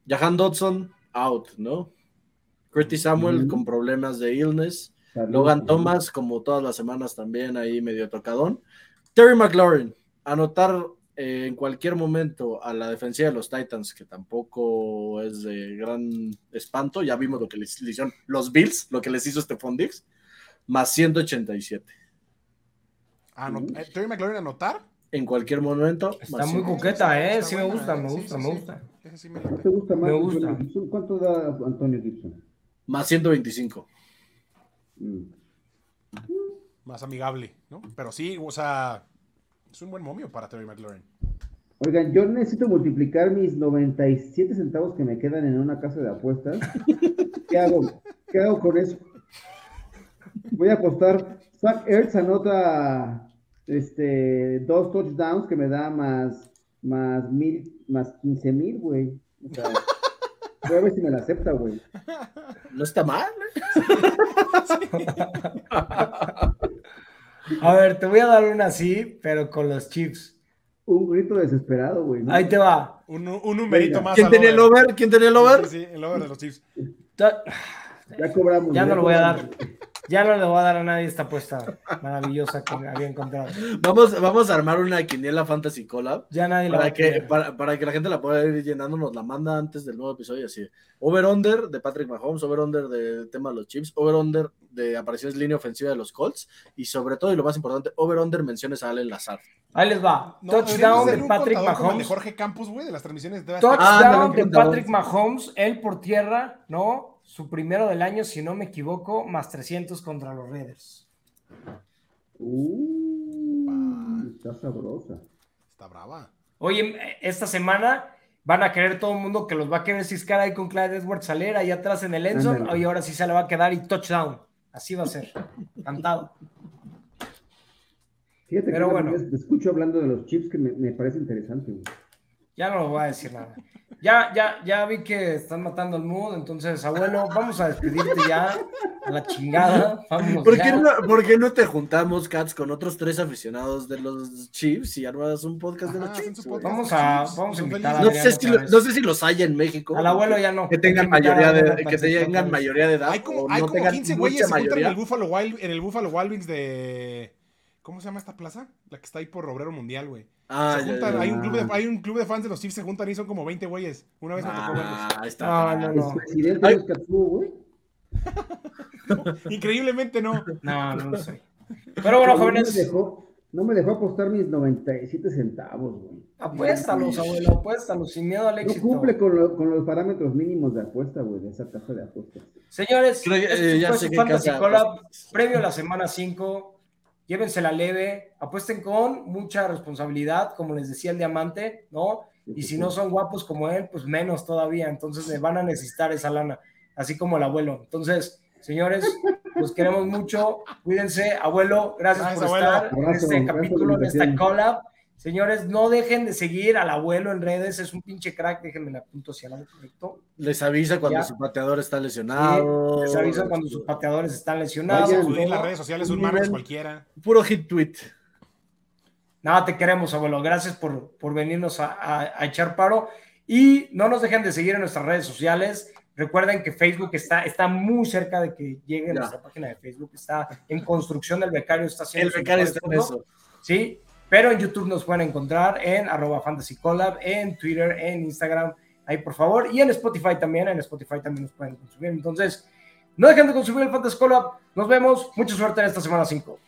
Jahan Dodson, out, ¿no? Curtis Samuel con problemas de illness. Logan Thomas, como todas las semanas, también ahí medio tocadón. Terry McLaurin, anotar eh, en cualquier momento a la defensiva de los Titans, que tampoco es de gran espanto, ya vimos lo que les hicieron los Bills, lo que les hizo Stephon Diggs, más 187. Eh, ¿Terry McLaurin anotar? En cualquier momento. Está muy coqueta, ¿eh? Sí, me gusta, me gusta, me gusta. ¿Te gusta más? Me gusta. ¿Cuánto da Antonio Gibson? Más 125 más amigable, ¿no? Pero sí, o sea, es un buen momio para Terry McLaurin. Oigan, yo necesito multiplicar mis 97 centavos que me quedan en una casa de apuestas. ¿Qué hago? ¿Qué hago con eso? Voy a apostar. Zach Ertz anota este, dos touchdowns que me da más, más, mil, más 15 mil, güey. O sea, voy a ver si me la acepta, güey. No está mal. A ver, te voy a dar una así, pero con los chips. Un grito desesperado, güey. Ahí te va. Un, numerito más. ¿Quién tenía el over? ¿Quién tenía el over? Sí, el over de los chips. Ya cobramos. Ya, no lo voy a dar. Ya no le voy a dar a nadie esta apuesta maravillosa que había encontrado. Vamos, vamos a armar una quiniela Fantasy Collab. Ya nadie para que, para, que la gente la pueda ir llenando, nos la manda antes del nuevo episodio. Así: over-under de Patrick Mahomes, over-under de tema de los chips, over-under de apariciones línea ofensiva de los Colts y sobre todo, y lo más importante, over-under menciones a Allen Lazar. Ahí les va. Touchdown de Patrick Mahomes. De Jorge Campos, güey, de las transmisiones. De Touchdown ah, de Patrick Mahomes, él por tierra, ¿no? Su primero del año, si no me equivoco, más 300 contra los Raiders. Uh, está sabrosa. Está brava. Oye, esta semana van a querer todo el mundo que los va a querer ciscar ahí con Clyde Edwards Saler ahí atrás en el Enson. Oye, ahora sí se le va a quedar y touchdown. Así va a ser. Cantado. Fíjate Pero que bueno. te escucho hablando de los chips que me, parece interesante. Ya no lo voy a decir nada. Ya, ya, ya vi que están matando al mood, entonces, abuelo, vamos a despedirte ya a la chingada. ¿Por, Qué no, ¿Por qué no te juntamos, Cats, con otros tres aficionados de los Chiefs y armas un podcast de los Chiefs? Vamos a, vamos a invitar a no sé, si no sé si los hay en México. Al abuelo ya no. Que tengan mayoría de, que tengan mayoría de edad. Hay como, hay como 15 güeyes en el Buffalo Wild, en el Buffalo Wild Wings de ¿Cómo se llama esta plaza? La que está ahí por Obrero Mundial, güey. Ah, hay, un club de, hay un club de fans de los Chiefs, se juntan y son como 20 güeyes. Una vez me tocó ah, verlos. Está, no, no, no. presidente de güey? Increíblemente no. No, no lo sé. Pero bueno, jóvenes. No me, dejó, no me dejó apostar mis 97 centavos, güey. Apuéstalos, abuelo, apuéstalos, sin miedo al éxito. No cumple con, con los parámetros mínimos de apuesta, güey, de esa casa de apuestas. Señores, eh, ya sé Fantasy Collab, previo a la semana 5 llévensela leve, apuesten con mucha responsabilidad, como les decía el diamante, ¿no? Y si no son guapos como él, pues menos todavía, entonces van a necesitar esa lana, así como el abuelo. Entonces, señores, los queremos mucho, cuídense, abuelo, gracias, por estar en este capítulo, en esta collab. Señores, no dejen de seguir al abuelo en redes, es un pinche crack, déjenme la punto hacia lado correcto. Les avisa cuando su pateador está lesionado. les avisa cuando sus pateadores están lesionados. en las redes sociales, un martes cualquiera. Puro hit tweet. Nada, te queremos, abuelo. Gracias por, por venirnos a, echar paro. Y no nos dejen de seguir en nuestras redes sociales. Recuerden que Facebook está, está muy cerca de que llegue a nuestra página de Facebook. Está en construcción del becario. Está haciendo El becario está en eso. Sí, pero en YouTube nos pueden encontrar en arroba fantasy collab, en Twitter, en Instagram, ahí por favor, y en Spotify también, en Spotify también nos pueden consumir. Entonces, no dejen de consumir el Fantasy Collab. Nos vemos. Mucha suerte en esta semana 5.